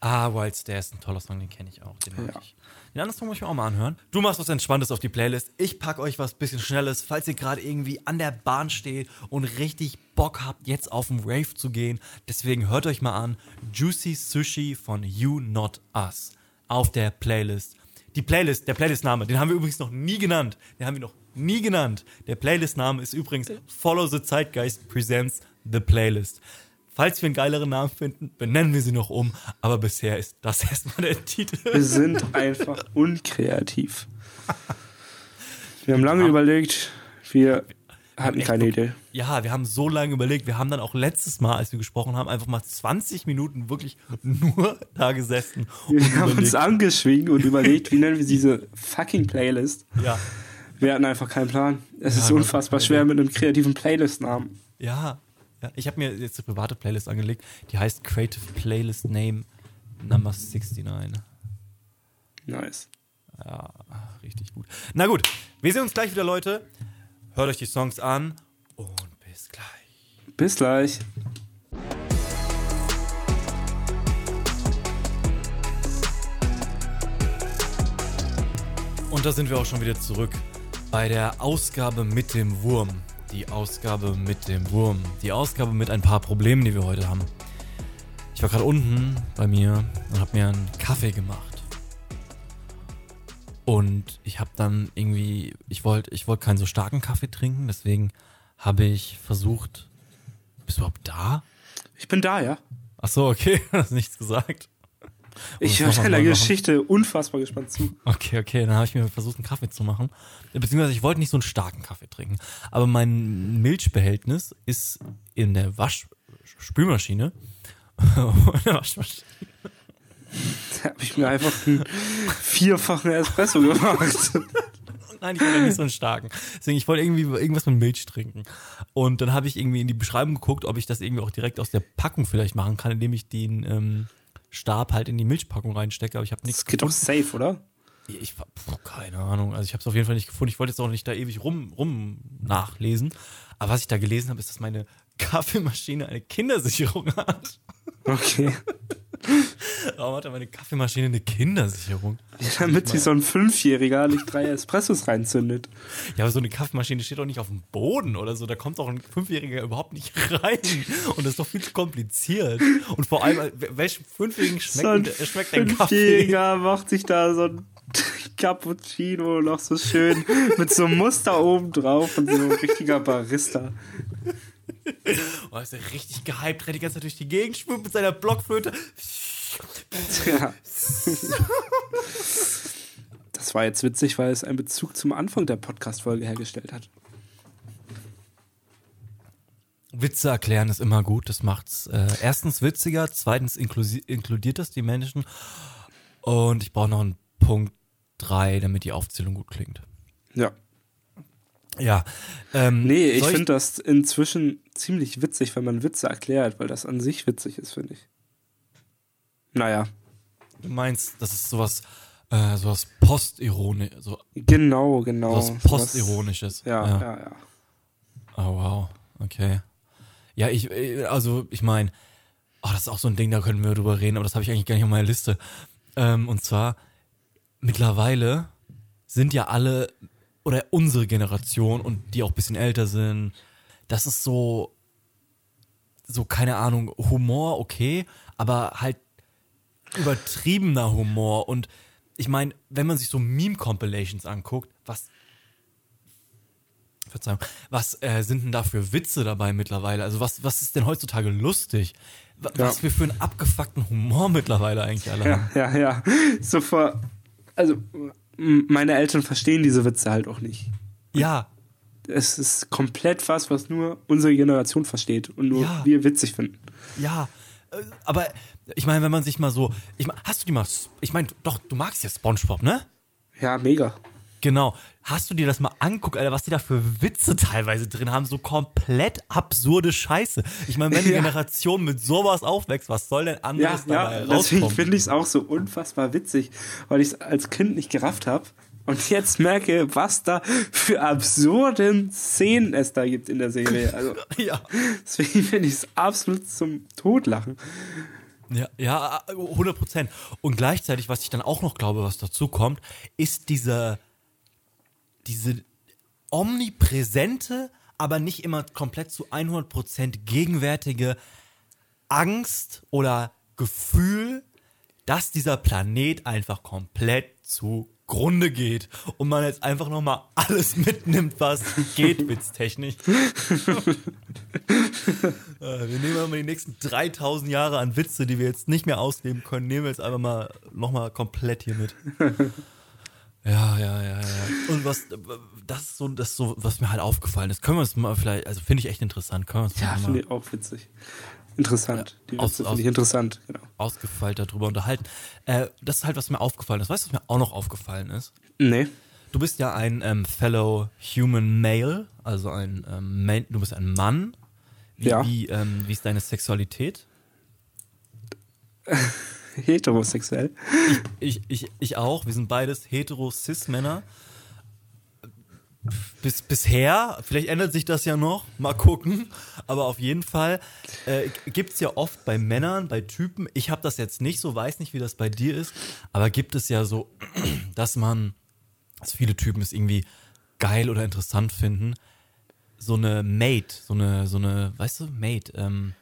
Ah, Wild Stare ist ein toller Song, den kenne ich auch. Den mag Ja. ich. Den anderen Song muss ich mir auch mal anhören. Du machst was Entspanntes auf die Playlist. Ich pack euch was bisschen Schnelles, falls ihr gerade irgendwie an der Bahn steht und richtig Bock habt, jetzt auf den Rave zu gehen. Deswegen hört euch mal an. Juicy Sushi von You Not Us auf der Playlist. Die Playlist, der Playlist-Name, den haben wir übrigens noch nie genannt. Den haben wir noch nie genannt. Der Playlist-Name ist übrigens Follow the Zeitgeist Presents The Playlist. Falls wir einen geileren Namen finden, benennen wir sie noch um. Aber bisher ist das erstmal der Titel. Wir sind einfach unkreativ. Wir haben lange überlegt, wir hatten keine wirklich- Idee. Ja, wir haben so lange überlegt. Wir haben dann auch letztes Mal, als wir gesprochen haben, einfach mal 20 Minuten wirklich nur da gesessen und Wir haben uns überlegt. angeschwiegen und überlegt, wie nennen wir diese fucking Playlist. Ja, Wir hatten einfach keinen Plan. Es Ja, ist unfassbar keine schwer mit einem kreativen Playlist-Namen. ja. ja. Ich habe mir jetzt eine private Playlist angelegt, die heißt Creative Playlist Name Number 69. Nice. Ja, richtig gut. Na gut, wir sehen uns gleich wieder, Leute. Hört euch die Songs an und bis gleich. Bis gleich. Und da sind wir auch schon wieder zurück bei der Ausgabe mit dem Wurm. Die Ausgabe mit dem Wurm. Die Ausgabe mit ein paar Problemen, die wir heute haben. Ich war gerade unten bei mir und habe mir einen Kaffee gemacht. Und ich habe dann irgendwie, ich wollte ich wollt keinen so starken Kaffee trinken, deswegen habe ich versucht. Bist du überhaupt da? Ich bin da, ja. Ach so, okay, hast nichts gesagt. Ich das höre deiner machen? Geschichte unfassbar gespannt zu. Okay, okay, dann habe ich mir versucht, einen Kaffee zu machen. Beziehungsweise ich wollte nicht so einen starken Kaffee trinken. Aber mein Milchbehältnis ist in der Waschspülmaschine. in der Waschmaschine. Da habe ich mir einfach einen vierfachen Espresso gemacht. Nein, ich wollte nicht so einen starken. Deswegen, ich wollte irgendwie irgendwas mit Milch trinken. Und dann habe ich irgendwie in die Beschreibung geguckt, ob ich das irgendwie auch direkt aus der Packung vielleicht machen kann, indem ich den ähm, Stab halt in die Milchpackung reinstecke. Aber ich habe nichts Das geht doch safe, oder? Ich puh, keine Ahnung. Also ich habe es auf jeden Fall nicht gefunden. Ich wollte jetzt auch nicht da ewig rum, rum nachlesen. Aber was ich da gelesen habe, ist, dass meine Kaffeemaschine eine Kindersicherung hat. Okay. Warum hat meine Kaffeemaschine eine Kindersicherung? Ja, damit sich so ein Fünfjähriger nicht drei Espressos reinzündet. Ja, aber so eine Kaffeemaschine steht doch nicht auf dem Boden oder so. Da kommt doch ein Fünfjähriger überhaupt nicht rein. Und das ist doch viel zu kompliziert. Und vor allem, äh, welchem Fünfjährigen schmeckt, So ein äh, schmeckt ein Kaffee? Fünfjähriger macht sich da so ein Cappuccino noch so schön mit so einem Muster oben drauf und so ein richtiger Barista. Oh, ist ja richtig gehypt, rennt die ganze Zeit durch die Gegend, schwimmt mit seiner Blockflöte. Ja. Das war jetzt witzig, weil es einen Bezug zum Anfang der Podcast-Folge hergestellt hat. Witze erklären ist immer gut. Das macht's äh, erstens witziger, zweitens inkludiert das die Menschen. Und ich brauche noch einen Punkt drei, damit die Aufzählung gut klingt. Ja. Ja. Ähm, Nee, ich finde das inzwischen ziemlich witzig, wenn man Witze erklärt, weil das an sich witzig ist, finde ich. Naja, Du meinst, das ist sowas, äh, sowas postironisch, so genau, genau. was sowas- postironisches. Ja, ja, ja. Oh wow, okay. Ja, ich, äh, also ich meine, oh, das ist auch so ein Ding, da können wir drüber reden, aber das habe ich eigentlich gar nicht auf meiner Liste. Ähm, und zwar, mittlerweile sind ja alle, oder unsere Generation und die auch ein bisschen älter sind, das ist so, so, keine Ahnung, Humor, okay, aber halt übertriebener Humor. Und ich meine, wenn man sich so Meme-Compilations anguckt, was Verzeihung, was äh, sind denn da für Witze dabei mittlerweile? Also was, was ist denn heutzutage lustig? Wa- Ja. Was wir für einen abgefuckten Humor mittlerweile eigentlich alle Ja, haben. ja, ja. So vor. Also, meine Eltern verstehen diese Witze halt auch nicht. Ja, Es ist komplett was, was nur unsere Generation versteht und nur Ja. wir witzig finden. ja. Äh, Aber ich meine, wenn man sich mal so, ich mein, hast du die mal, ich meine, doch, du magst ja SpongeBob, ne? Ja, mega. Genau. Hast du dir das mal anguckt, Alter, was die da für Witze teilweise drin haben? So komplett absurde Scheiße. Ich meine, wenn die Ja. Generation mit sowas aufwächst, was soll denn Ja, anderes ja, dabei deswegen rauskommen? finde ich es auch so unfassbar witzig, weil ich es als Kind nicht gerafft habe und jetzt merke, was da für absurden Szenen es da gibt in der Serie. Also, Ja. deswegen finde ich es absolut zum Totlachen. Ja, ja, 100 Prozent. Und gleichzeitig, was ich dann auch noch glaube, was dazu kommt, ist diese, diese omnipräsente, aber nicht immer komplett zu 100 Prozent gegenwärtige Angst oder Gefühl, dass dieser Planet einfach komplett zugrunde geht und man jetzt einfach nochmal alles mitnimmt, was geht, witztechnisch. Äh, wir nehmen mal die nächsten 3000 Jahre an Witze, die wir jetzt nicht mehr ausleben können, nehmen wir jetzt einfach mal nochmal komplett hier mit. Ja, ja, ja, ja. Und was, das ist so, das ist so, was mir halt aufgefallen ist. Können wir uns mal vielleicht, also finde ich echt interessant, können wir uns Ja, mal finde ich auch witzig. Interessant. Die aus- aus- finde ich interessant, genau. ausgefeilt darüber unterhalten. Äh, das ist halt, was mir aufgefallen ist. Weißt du, was mir auch noch aufgefallen ist? Nee. Du bist ja ein ähm, Fellow Human Male, also ein, ähm, Man, du bist ein Mann. Wie, Ja. wie, ähm, wie ist deine Sexualität? Heterosexuell. Ich, ich, ich auch. Wir sind beides hetero-cis-Männer. Bis, bisher, vielleicht ändert sich das ja noch, mal gucken. Aber auf jeden Fall äh, gibt es ja oft bei Männern, bei Typen, ich habe das jetzt nicht so, weiß nicht, wie das bei dir ist, aber gibt es ja so, dass man, dass viele Typen es irgendwie geil oder interessant finden, so eine Maid, so eine, so eine, weißt du, Maid, ähm,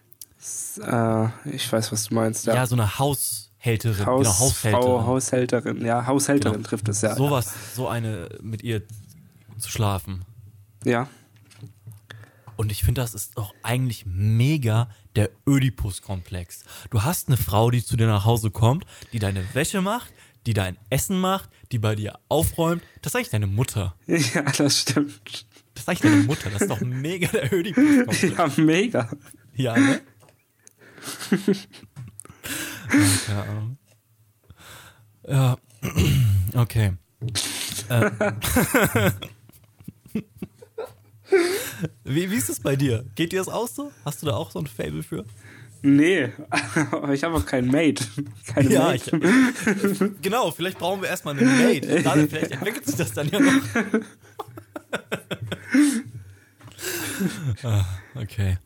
Äh, ich weiß, was du meinst. ja. Ja, so eine Haushälterin, Haus, genau, Haushälterin. Frau, Haushälterin. Ja, Haushälterin Genau. trifft es, ja. sowas, so eine mit ihr zu schlafen. Ja. Und ich finde, das ist doch eigentlich mega der Ödipus-Komplex. Du hast eine Frau, die zu dir nach Hause kommt, die deine Wäsche macht, die dein Essen macht, die bei dir aufräumt. Das ist eigentlich deine Mutter. Ja, das stimmt. Das ist eigentlich deine Mutter. Das ist doch mega der Ödipus-Komplex. Ja, mega. Ja, ne? Ja, keine Ahnung. Ja, okay. Äh. wie, wie ist es bei dir? Geht dir das auch so? Hast du da auch so ein Fable für? Nee, aber ich habe auch kein Mate. Keine Ja, Mate. ich, genau, vielleicht brauchen wir erstmal eine Mate. Dann, vielleicht entwickelt sich das dann ja noch. ah, okay.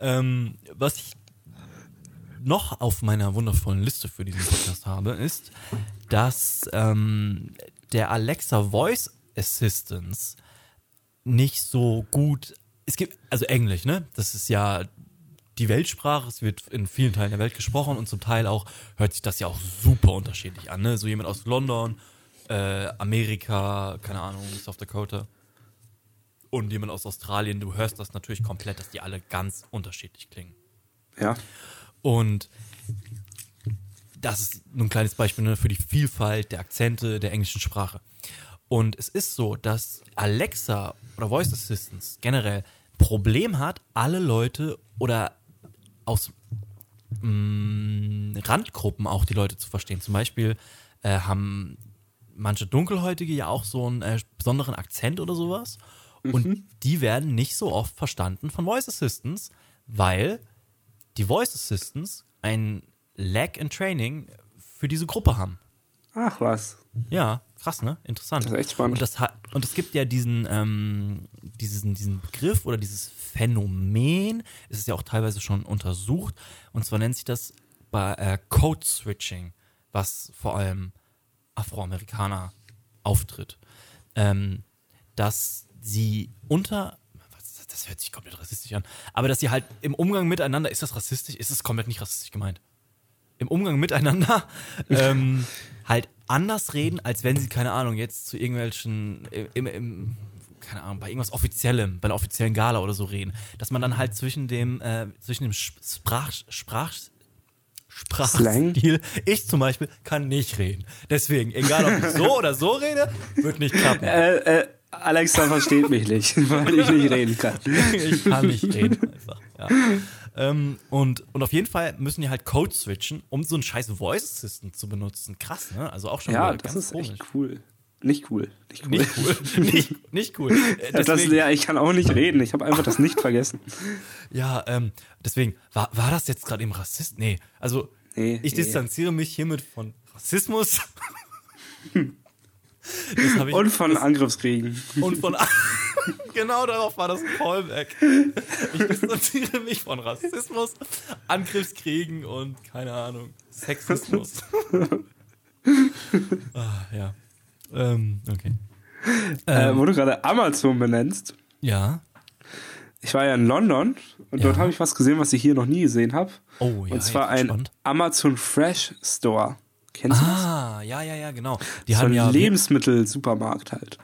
Ähm, was ich noch auf meiner wundervollen Liste für diesen Podcast habe, ist, dass ähm, der Alexa Voice Assistance nicht so gut. Es gibt, also Englisch, ne? Das ist ja die Weltsprache, es wird in vielen Teilen der Welt gesprochen und zum Teil auch hört sich das ja auch super unterschiedlich an. Ne? So jemand aus London, äh, Amerika, keine Ahnung, South Dakota und jemand aus Australien, du hörst das natürlich komplett, dass die alle ganz unterschiedlich klingen. Ja. Und das ist nur ein kleines Beispiel ne, für die Vielfalt der Akzente der englischen Sprache. Und es ist so, dass Alexa oder Voice Assistants generell Problem hat, alle Leute oder aus mh, Randgruppen auch die Leute zu verstehen. Zum Beispiel äh, haben manche Dunkelhäutige ja auch so einen äh, besonderen Akzent oder sowas. Und die werden nicht so oft verstanden von Voice Assistants, weil die Voice Assistants ein Lag in Training für diese Gruppe haben. Ach was. Ja, krass, ne? Interessant. Das ist echt spannend. Und, das hat, und es gibt ja diesen, ähm, diesen, diesen Begriff oder dieses Phänomen, es ist ja auch teilweise schon untersucht, und zwar nennt sich das bei äh, Code Switching, was vor allem Afroamerikaner auftritt. Ähm, dass sie unter das hört sich komplett rassistisch an, aber dass sie halt im Umgang miteinander, ist das rassistisch? Ist es komplett nicht rassistisch gemeint? Im Umgang miteinander ähm, halt anders reden, als wenn sie, keine Ahnung, jetzt zu irgendwelchen, im, im, keine Ahnung, bei irgendwas Offiziellem, bei einer offiziellen Gala oder so reden. Dass man dann halt zwischen dem, äh, zwischen dem Sprach, Sprach, Sprachstil, ich zum Beispiel, kann nicht reden. Deswegen, egal ob ich so oder so rede, wird nicht klappen. Äh, äh, Alexa versteht mich nicht, weil ich nicht reden kann. ich kann nicht reden einfach. Ja. Ähm, und, und auf jeden Fall müssen die halt Code switchen, um so einen scheiß Voice Assistant zu benutzen. Krass, ne? Also auch schon Ja, das ganz ist komisch. echt cool. Nicht cool. Nicht cool. Nicht cool. nicht, nicht cool. Äh, Das, Deswegen, ja, ich kann auch nicht reden. Ich habe einfach das nicht vergessen. ja, ähm, deswegen, war, war das jetzt gerade eben Rassist? Nee, also Nee, ich nee. distanziere mich hiermit von Rassismus. das ich, Und von Angriffskriegen. und von genau darauf war das ein Callback. Ich distanziere mich von Rassismus, Angriffskriegen und keine Ahnung, Sexismus. ah, ja. Ähm, okay. Äh, Ähm, wo du gerade Amazon benennst. ja. Ich war ja in London und dort Ja. habe ich was gesehen, was ich hier noch nie gesehen habe. Oh ja. und zwar ein. Amazon Fresh Store. Kennst du das? Ah, ja, ja, ja, genau. Die So haben ein ja, Lebensmittelsupermarkt halt.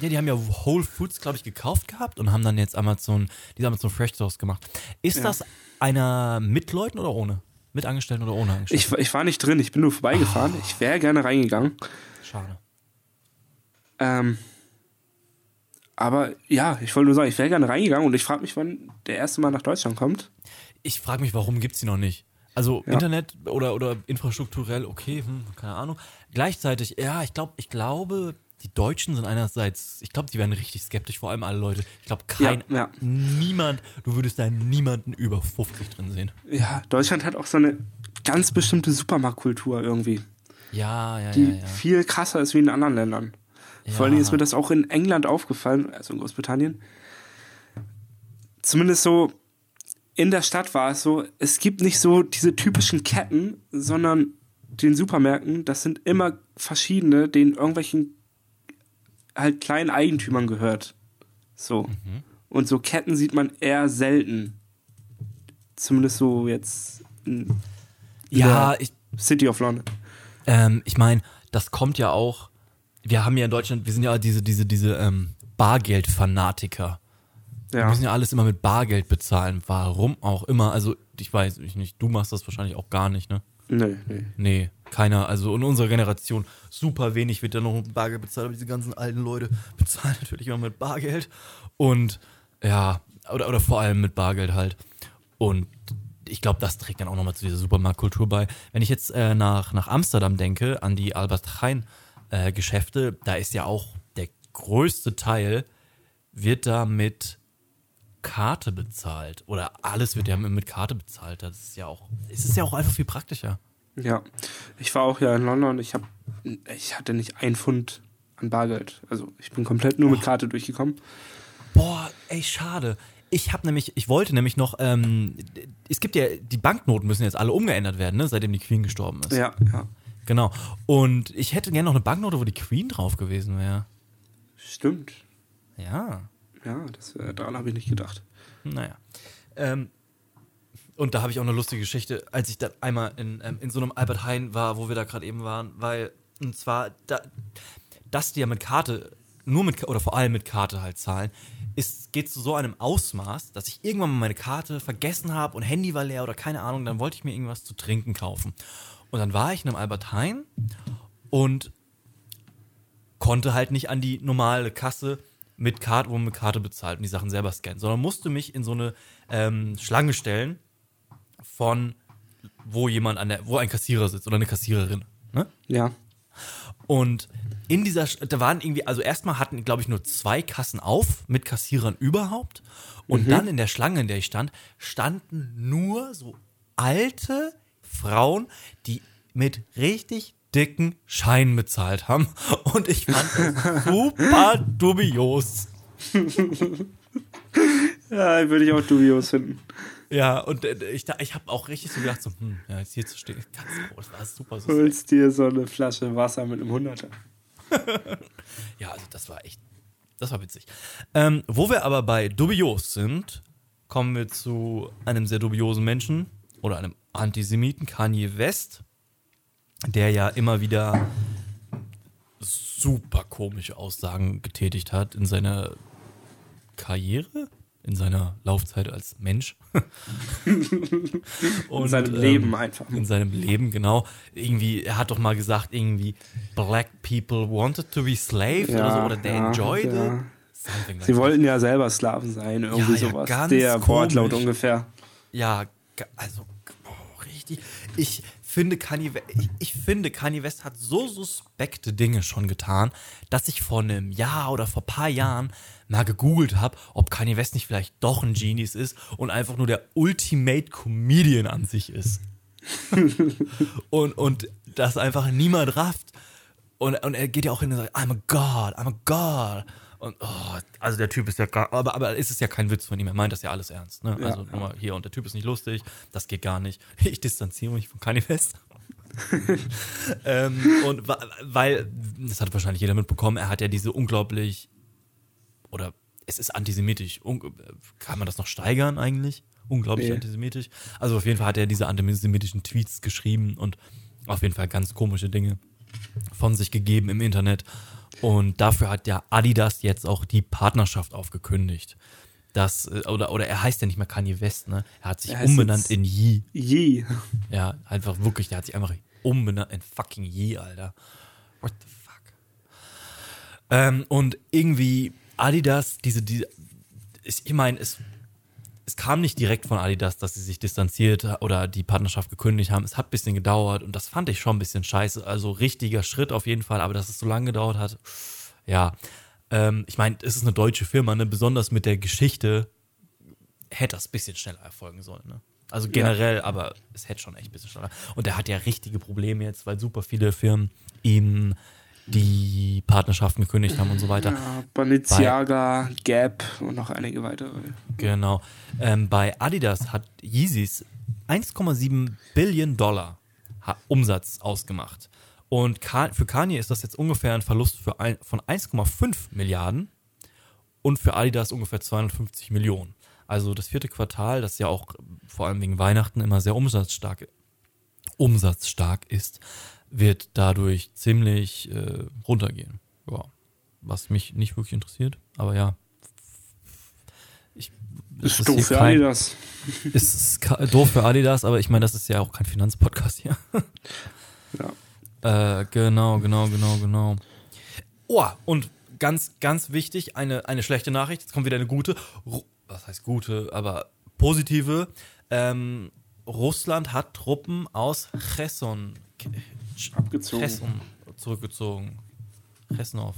ja, die haben ja Whole Foods, glaube ich, gekauft gehabt und haben dann jetzt Amazon, diese Amazon Fresh Stores gemacht. Ist Ja. das einer mit Leuten oder ohne? Mit Angestellten oder ohne Angestellten? Ich, ich war nicht drin, ich bin nur vorbeigefahren. Ah. Ich wäre gerne reingegangen. Schade. Ähm, aber ja, ich wollte nur sagen, ich wäre gerne reingegangen und ich frage mich, wann der erste Mal nach Deutschland kommt. Ich frage mich, warum gibt's die noch nicht? Also Ja. Internet oder, oder infrastrukturell, okay, hm, keine Ahnung. Gleichzeitig, ja, ich glaube, ich glaube, die Deutschen sind einerseits, ich glaube, die werden richtig skeptisch, vor allem alle Leute. Ich glaube, kein, Ja, ja. niemand, du würdest da niemanden über 50 drin sehen. Ja, Deutschland hat auch so eine ganz bestimmte Supermarktkultur irgendwie, Ja, ja, die ja, ja. viel krasser ist wie in anderen Ländern. Vor allen Dingen ist Ja. mir das auch in England aufgefallen, also in Großbritannien. Zumindest so in der Stadt war es so, es gibt nicht so diese typischen Ketten, sondern den Supermärkten, das sind immer verschiedene, denen irgendwelchen halt kleinen Eigentümern gehört. So. Mhm. Und so Ketten sieht man eher selten. Zumindest so jetzt Ja, ich, City of London. ähm, ich meine, das kommt ja auch, wir haben ja in Deutschland, wir sind ja diese, diese, diese ähm, Bargeldfanatiker. Wir Ja. müssen ja alles immer mit Bargeld bezahlen. Warum auch immer. Also, ich weiß ich nicht, du machst das wahrscheinlich auch gar nicht, ne? Nee, nee. Nee, keiner. Also in unserer Generation super wenig wird da noch mit Bargeld bezahlt, aber diese ganzen alten Leute bezahlen natürlich immer mit Bargeld. Und ja, oder, oder vor allem mit Bargeld halt. Und ich glaube, das trägt dann auch nochmal zu dieser Supermarktkultur bei. Wenn ich jetzt äh, nach, nach Amsterdam denke, an die Albert Heijn äh, Geschäfte, da ist ja auch der größte Teil wird da mit Karte bezahlt. Oder alles wird ja mit Karte bezahlt. Das ist ja auch, es ist ja auch einfach viel praktischer. Ja, ich war auch ja in London. Ich habe, ich hatte nicht ein Pfund an Bargeld. Also ich bin komplett nur mit Karte durchgekommen. Boah, ey, schade. Ich habe nämlich, ich wollte nämlich noch, ähm, es gibt ja, die Banknoten müssen jetzt alle umgeändert werden, ne, seitdem die Queen gestorben ist. Ja, ja, Genau. Und ich hätte gerne noch eine Banknote, wo die Queen drauf gewesen wäre. stimmt. Ja. Ja, das, äh, daran habe ich nicht gedacht. Naja. Ähm, und da habe ich auch eine lustige Geschichte, als ich da einmal in, ähm, in so einem Albert Heijn war, wo wir da gerade eben waren, weil, und zwar, da, dass die ja mit Karte, nur mit, oder vor allem mit Karte halt zahlen, ist, geht zu so einem Ausmaß, dass ich irgendwann mal meine Karte vergessen habe und Handy war leer oder keine Ahnung, dann wollte ich mir irgendwas zu trinken kaufen. Und dann war ich in einem Albert Heijn und konnte halt nicht an die normale Kasse mit Karte, wo man mit Karte bezahlt und die Sachen selber scannt, sondern musste mich in so eine ähm, Schlange stellen von wo jemand an der, wo ein Kassierer sitzt oder eine Kassiererin. Ne? Ja. Und in dieser, da waren irgendwie, also erstmal hatten, glaube ich, nur zwei Kassen auf mit Kassierern überhaupt. Und dann in der Schlange, in der ich stand, standen nur so alte Frauen, die mit richtig dicken Scheinen bezahlt haben. Und ich fand das super dubios. Ja, würde ich auch dubios finden. Ja, und äh, ich, ich habe auch richtig so gedacht, so, hm, ja, jetzt hier zu stehen, ganz das war super. So Holst dir so eine Flasche Wasser mit einem Hunderter. Ja, also das war echt, das war witzig. Ähm, wo wir aber bei dubios sind, kommen wir zu einem sehr dubiosen Menschen oder einem Antisemiten, Kanye West, der ja immer wieder super komische Aussagen getätigt hat in seiner Karriere, in seiner Laufzeit als Mensch. Und, In seinem ähm, Leben einfach. in seinem Leben, genau. Irgendwie, er hat doch mal gesagt, irgendwie, black people wanted to be slaves oder so, oder they ja, enjoyed ja. it. Sie wollten ja selber Sklaven sein, irgendwie Ja, ja, sowas. Der Wortlaut komisch. ungefähr. Ja, also oh, richtig. Ich finde Kanye ich, ich finde Kanye West hat so suspekte Dinge schon getan, dass ich vor einem Jahr oder vor ein paar Jahren mal gegoogelt habe, ob Kanye West nicht vielleicht doch ein Genius ist und einfach nur der Ultimate Comedian an sich ist. und, und das einfach niemand rafft. Und, und er geht ja auch hin und sagt, I'm a God, I'm a God. Und oh, also der Typ ist ja gar, aber, aber es ist ja kein Witz von ihm, er meint das ja alles ernst. Ne? Ja, also nur mal hier, und der Typ ist nicht lustig, das geht gar nicht. Ich distanziere mich von Kanye West. ähm, und weil, das hat wahrscheinlich jeder mitbekommen, er hat ja diese unglaublich, oder es ist antisemitisch, kann man das noch steigern eigentlich? Unglaublich Nee. antisemitisch. Also auf jeden Fall hat er diese antisemitischen Tweets geschrieben und auf jeden Fall ganz komische Dinge von sich gegeben im Internet. Und dafür hat ja Adidas jetzt auch die Partnerschaft aufgekündigt. Das, äh, oder, oder er heißt ja nicht mehr Kanye West, ne? Er hat sich Er umbenannt in Yee. Je. Ja, einfach wirklich, der hat sich einfach umbenannt in fucking Yee, Alter. What the fuck? Ähm, und irgendwie Adidas, diese, diese, ich meine, es, es kam nicht direkt von Adidas, dass sie sich distanziert oder die Partnerschaft gekündigt haben. Es hat ein bisschen gedauert und das fand ich schon ein bisschen scheiße. Also richtiger Schritt auf jeden Fall, aber dass es so lange gedauert hat, ja. Ähm, ich meine, es ist eine deutsche Firma, ne? besonders mit der Geschichte hätte das ein bisschen schneller erfolgen sollen. Ne? Also generell, aber es hätte schon echt ein bisschen schneller. Und er hat ja richtige Probleme jetzt, weil super viele Firmen ihm die Partnerschaften gekündigt haben und so weiter. Ja, Balenciaga, Gap und noch einige weitere. Genau. Ähm, bei Adidas hat Yeezys 1,7 Billion Dollar Umsatz ausgemacht. Und für Kanye ist das jetzt ungefähr ein Verlust ein, von 1,5 Milliarden und für Adidas ungefähr 250 Millionen. Also das vierte Quartal, das ja auch vor allem wegen Weihnachten immer sehr umsatzstark, umsatzstark ist, wird dadurch ziemlich äh, runtergehen. Ja. Was mich nicht wirklich interessiert, aber ja. Ich, es Ist doof für kein- Adidas. ist doof für Adidas, aber ich meine, das ist ja auch kein Finanzpodcast hier. Ja. Äh, genau, genau, genau, genau. Oh, und ganz, ganz wichtig, eine, eine schlechte Nachricht. Jetzt kommt wieder eine gute. Was heißt gute, aber positive. Ähm, Russland hat Truppen aus Cherson, Abgezogen. Cherson zurückgezogen. Chesnov.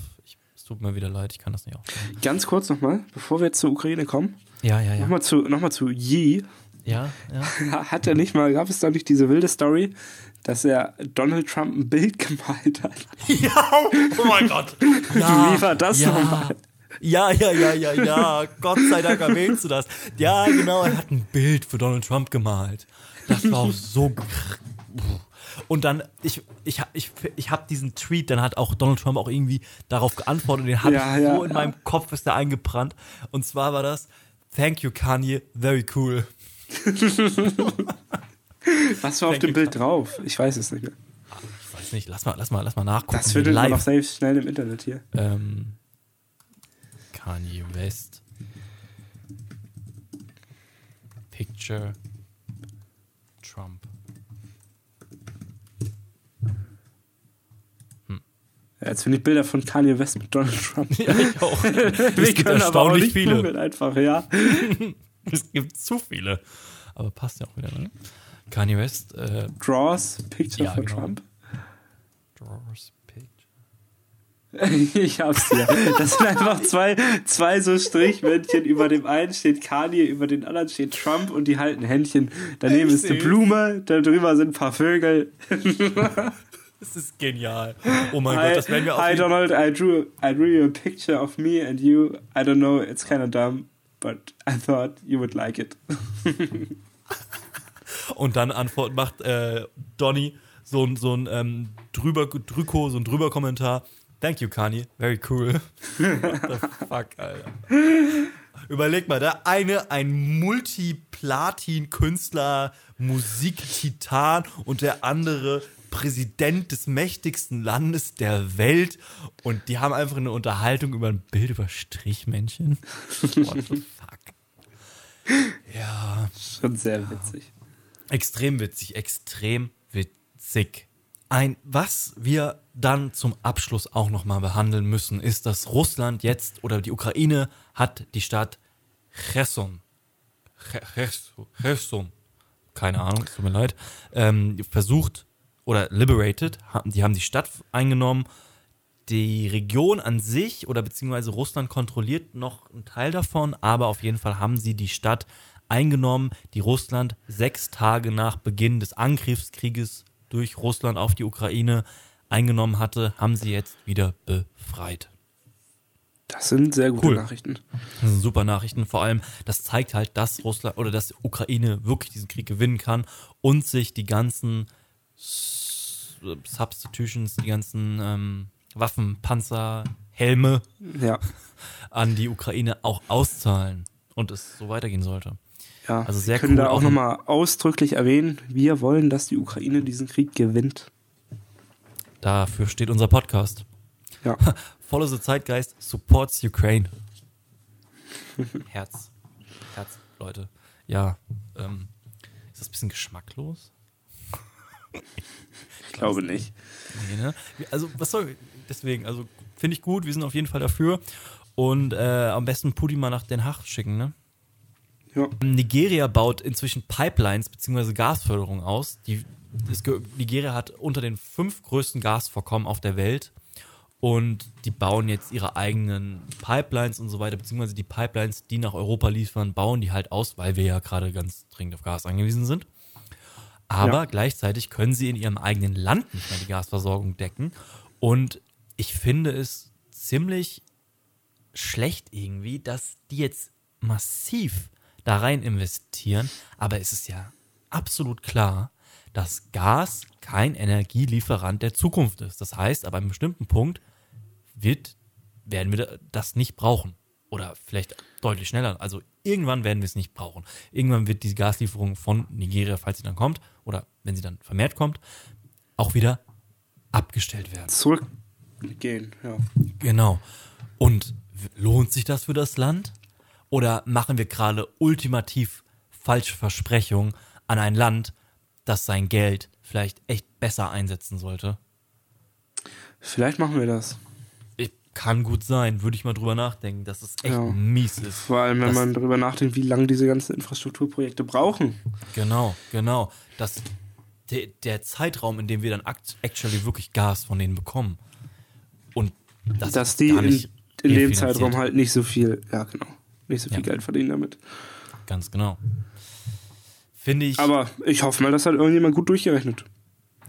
Es tut mir wieder leid, ich kann das nicht aussprechen. Ganz kurz nochmal, bevor wir jetzt zur Ukraine kommen, Ja, ja, ja. nochmal zu, noch zu Yi. Ja, ja. Hat er nicht mal, gab es da nicht diese wilde Story, dass er Donald Trump ein Bild gemalt hat? Ja, oh mein Gott. Ja, Wie war das ja. nochmal? Ja, ja, ja, ja, ja. Gott sei Dank erwähnst du das. Ja, genau, er hat ein Bild für Donald Trump gemalt. Das war auch so. Und dann, ich, ich, ich, ich habe diesen Tweet, dann hat auch Donald Trump auch irgendwie darauf geantwortet. Den habe Ja, ich ja, so in ja. meinem Kopf ist der eingebrannt. Und zwar war das: Thank you, Kanye, very cool. Was war auf dem Bild drauf? Ich weiß es nicht mehr. Ich weiß nicht, lass mal, lass mal, lass mal nachgucken. Das findet man noch selbst schnell im Internet hier. Ähm, Kanye West. Picture Trump. Jetzt finde ich Bilder von Kanye West mit Donald Trump. Ja, ich auch. Wir Es gibt können aber auch nicht viele. googeln einfach, ja. Es gibt zu viele. Aber passt ja auch wieder, ne? Kanye West, äh, Draws, Picture Ja, von genau. Trump. Drawers Page. Ich hab's hier. Das sind einfach zwei, zwei so Strichmännchen. Über dem einen steht Kanye, über den anderen steht Trump und die halten Händchen. Daneben Ich ist eine. Blume, da drüber sind ein paar Vögel. Das ist genial. Oh mein Hi, Gott, das werden wir hi jeden Donald, I drew, I drew you a picture of me and you. I don't know, it's kind of dumb, but I thought you would like it. Und dann Antwort macht äh, Donny so, ein- so ein ähm, drüber Drüko, so ein drüber Kommentar. Thank you, Kanye. Very cool. What the fuck, Alter. Überleg mal, der eine ein Multiplatin-Künstler, Musiktitan und der andere Präsident des mächtigsten Landes der Welt und die haben einfach eine Unterhaltung über ein Bild über Strichmännchen. What the fuck? Ja. Schon sehr witzig. Extrem witzig, extrem witzig. Ein, was wir dann zum Abschluss auch nochmal behandeln müssen, ist, dass Russland jetzt oder die Ukraine hat die Stadt Cherson, Che- Cherson, Cherson keine Ahnung, es tut mir leid, ähm, versucht oder liberated, die haben die Stadt eingenommen. Die Region an sich oder beziehungsweise Russland kontrolliert noch einen Teil davon, aber auf jeden Fall haben sie die Stadt eingenommen, die Russland sechs Tage nach Beginn des Angriffskrieges durch Russland auf die Ukraine eingenommen hatte, haben sie jetzt wieder befreit. Das sind sehr gute Cool. Nachrichten. Das sind super Nachrichten. Vor allem, das zeigt halt, dass Russland oder dass Ukraine wirklich diesen Krieg gewinnen kann und sich die ganzen Substitutions, die ganzen ähm, Waffen, Panzer, Helme Ja. an die Ukraine auch auszahlen und es so weitergehen sollte. Ja, Also wir sehr können cool, da auch auch nochmal ausdrücklich erwähnen, wir wollen, dass die Ukraine diesen Krieg gewinnt. Dafür steht unser Podcast. Ja. Follow the Zeitgeist, supports Ukraine. Herz. Herz, Leute. Ja, ähm, ist das ein bisschen geschmacklos? Ich glaube nicht. Nee, ne? Also, was soll, deswegen, also, finde ich gut, wir sind auf jeden Fall dafür. Und äh, am besten Putin mal nach Den Haag schicken, ne? Ja. Nigeria baut inzwischen Pipelines bzw. Gasförderung aus. Die, Nigeria hat unter den fünf größten Gasvorkommen auf der Welt und die bauen jetzt ihre eigenen Pipelines und so weiter, beziehungsweise die Pipelines, die nach Europa liefern, bauen die halt aus, weil wir ja gerade ganz dringend auf Gas angewiesen sind. Aber Ja. gleichzeitig können sie in ihrem eigenen Land nicht mehr die Gasversorgung decken. Und ich finde es ziemlich schlecht irgendwie, dass die jetzt massiv da rein investieren. Aber es ist ja absolut klar, dass Gas kein Energielieferant der Zukunft ist. Das heißt, ab einem bestimmten Punkt wird, werden wir das nicht brauchen. Oder vielleicht deutlich schneller. Also irgendwann werden wir es nicht brauchen. Irgendwann wird die Gaslieferung von Nigeria, falls sie dann kommt, oder wenn sie dann vermehrt kommt, auch wieder abgestellt werden. Zurückgehen, ja. Genau. Und lohnt sich das für das Land? Oder machen wir gerade ultimativ falsche Versprechungen an ein Land, das sein Geld vielleicht echt besser einsetzen sollte? Vielleicht machen wir das. Kann gut sein, würde ich mal drüber nachdenken, dass es echt Ja. mies ist. Vor allem, wenn Das- man darüber nachdenkt, wie lange diese ganzen Infrastrukturprojekte brauchen. Genau, genau. Dass der, der Zeitraum, in dem wir dann act actually wirklich Gas von denen bekommen. Und das Dass die in, nicht in dem. Zeitraum halt nicht so viel, ja genau, nicht so viel Ja. Geld verdienen damit. Ganz genau. Finde ich. Aber ich hoffe mal, das hat irgendjemand gut durchgerechnet.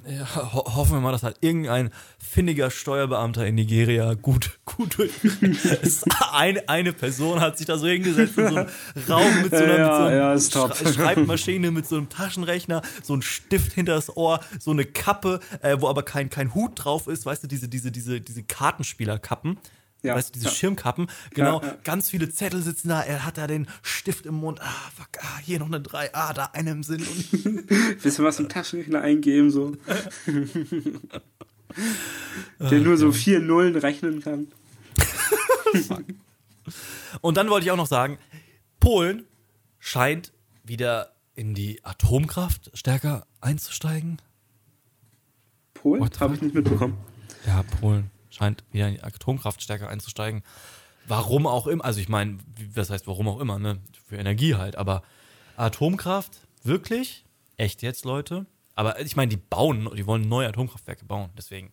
Ja, ho hoffen wir mal, dass halt irgendein findiger Steuerbeamter in Nigeria gut, gut. Es- eine, Person hat sich da so hingesetzt in so einem Raum mit so einer, Ja, mit so einem ja. Schre- Schreibmaschine, mit so einem Taschenrechner, so ein Stift hinters Ohr, so eine Kappe, äh, wo aber kein, kein Hut drauf ist, weißt du, diese, diese, diese, diese Kartenspielerkappen. Ja, weißt du, diese ja. Schirmkappen, genau, Ja, ganz viele Zettel sitzen da, er hat da den Stift im Mund, ah, fuck, ah, hier noch eine drei, ah, da eine im Sinn und Bisschen was im Taschenrechner eingeben, so. Der nur so vier Nullen rechnen kann. Und dann wollte ich auch noch sagen, Polen scheint wieder in die Atomkraft stärker einzusteigen. Polen? Habe ich nicht mitbekommen. Ja, Polen scheint wieder in die Atomkraft stärker einzusteigen. Warum auch immer, also ich meine, was heißt warum auch immer, ne? Für Energie halt, aber Atomkraft, wirklich? Echt jetzt, Leute? Aber ich meine, die bauen, die wollen neue Atomkraftwerke bauen, deswegen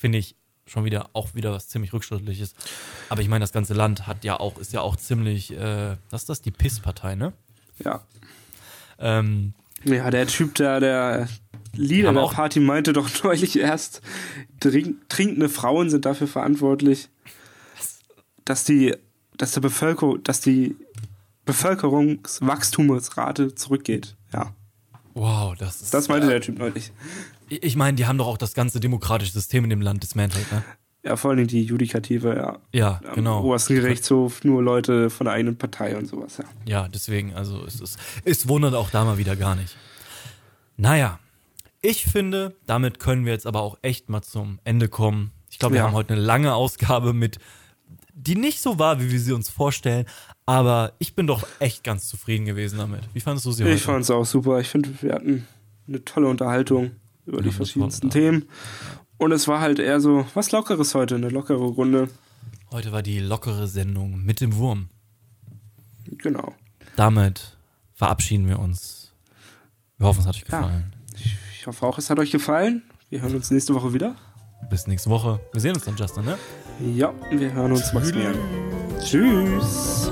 finde ich schon wieder auch wieder was ziemlich rückschrittliches. Aber ich meine, das ganze Land hat ja auch, ist ja auch ziemlich, äh, was ist das, die PIS-Partei, ne? Ja. Ähm, ja, der Typ da, der Leader der auch- Party meinte doch neulich erst, trink, trinkende Frauen sind dafür verantwortlich, dass die, dass der Bevölkerung, dass die Bevölkerungswachstumsrate zurückgeht. Ja, wow, das ist. das meinte der Typ neulich. Ich ich meine, die haben doch auch das ganze demokratische System in dem Land dismantelt, ne? Ja, vor allem die Judikative, ja. Ja, Am genau. obersten Gerichtshof, nur Leute von der eigenen Partei und sowas, ja. Ja, deswegen, also es ist, es wundert auch da mal wieder gar nicht. Naja, ich finde, damit können wir jetzt aber auch echt mal zum Ende kommen. Ich glaube, wir Ja. haben heute eine lange Ausgabe mit, die nicht so war, wie wir sie uns vorstellen, aber ich bin doch echt ganz zufrieden gewesen damit. Wie fandest du sie heute? Ich fand es auch super. Ich finde, wir hatten eine tolle Unterhaltung über Ja, die verschiedensten. Themen. Und es war halt eher so was Lockeres heute, eine lockere Runde. heute war die lockere Sendung mit dem Wurm. Genau. Damit verabschieden wir uns. Wir hoffen, es hat euch Ja. gefallen. Ich hoffe auch, es hat euch gefallen. Wir hören uns nächste Woche wieder. Bis nächste Woche. Wir sehen uns dann, Justin, ne? Ja, wir hören uns Maximilian. Tschüss.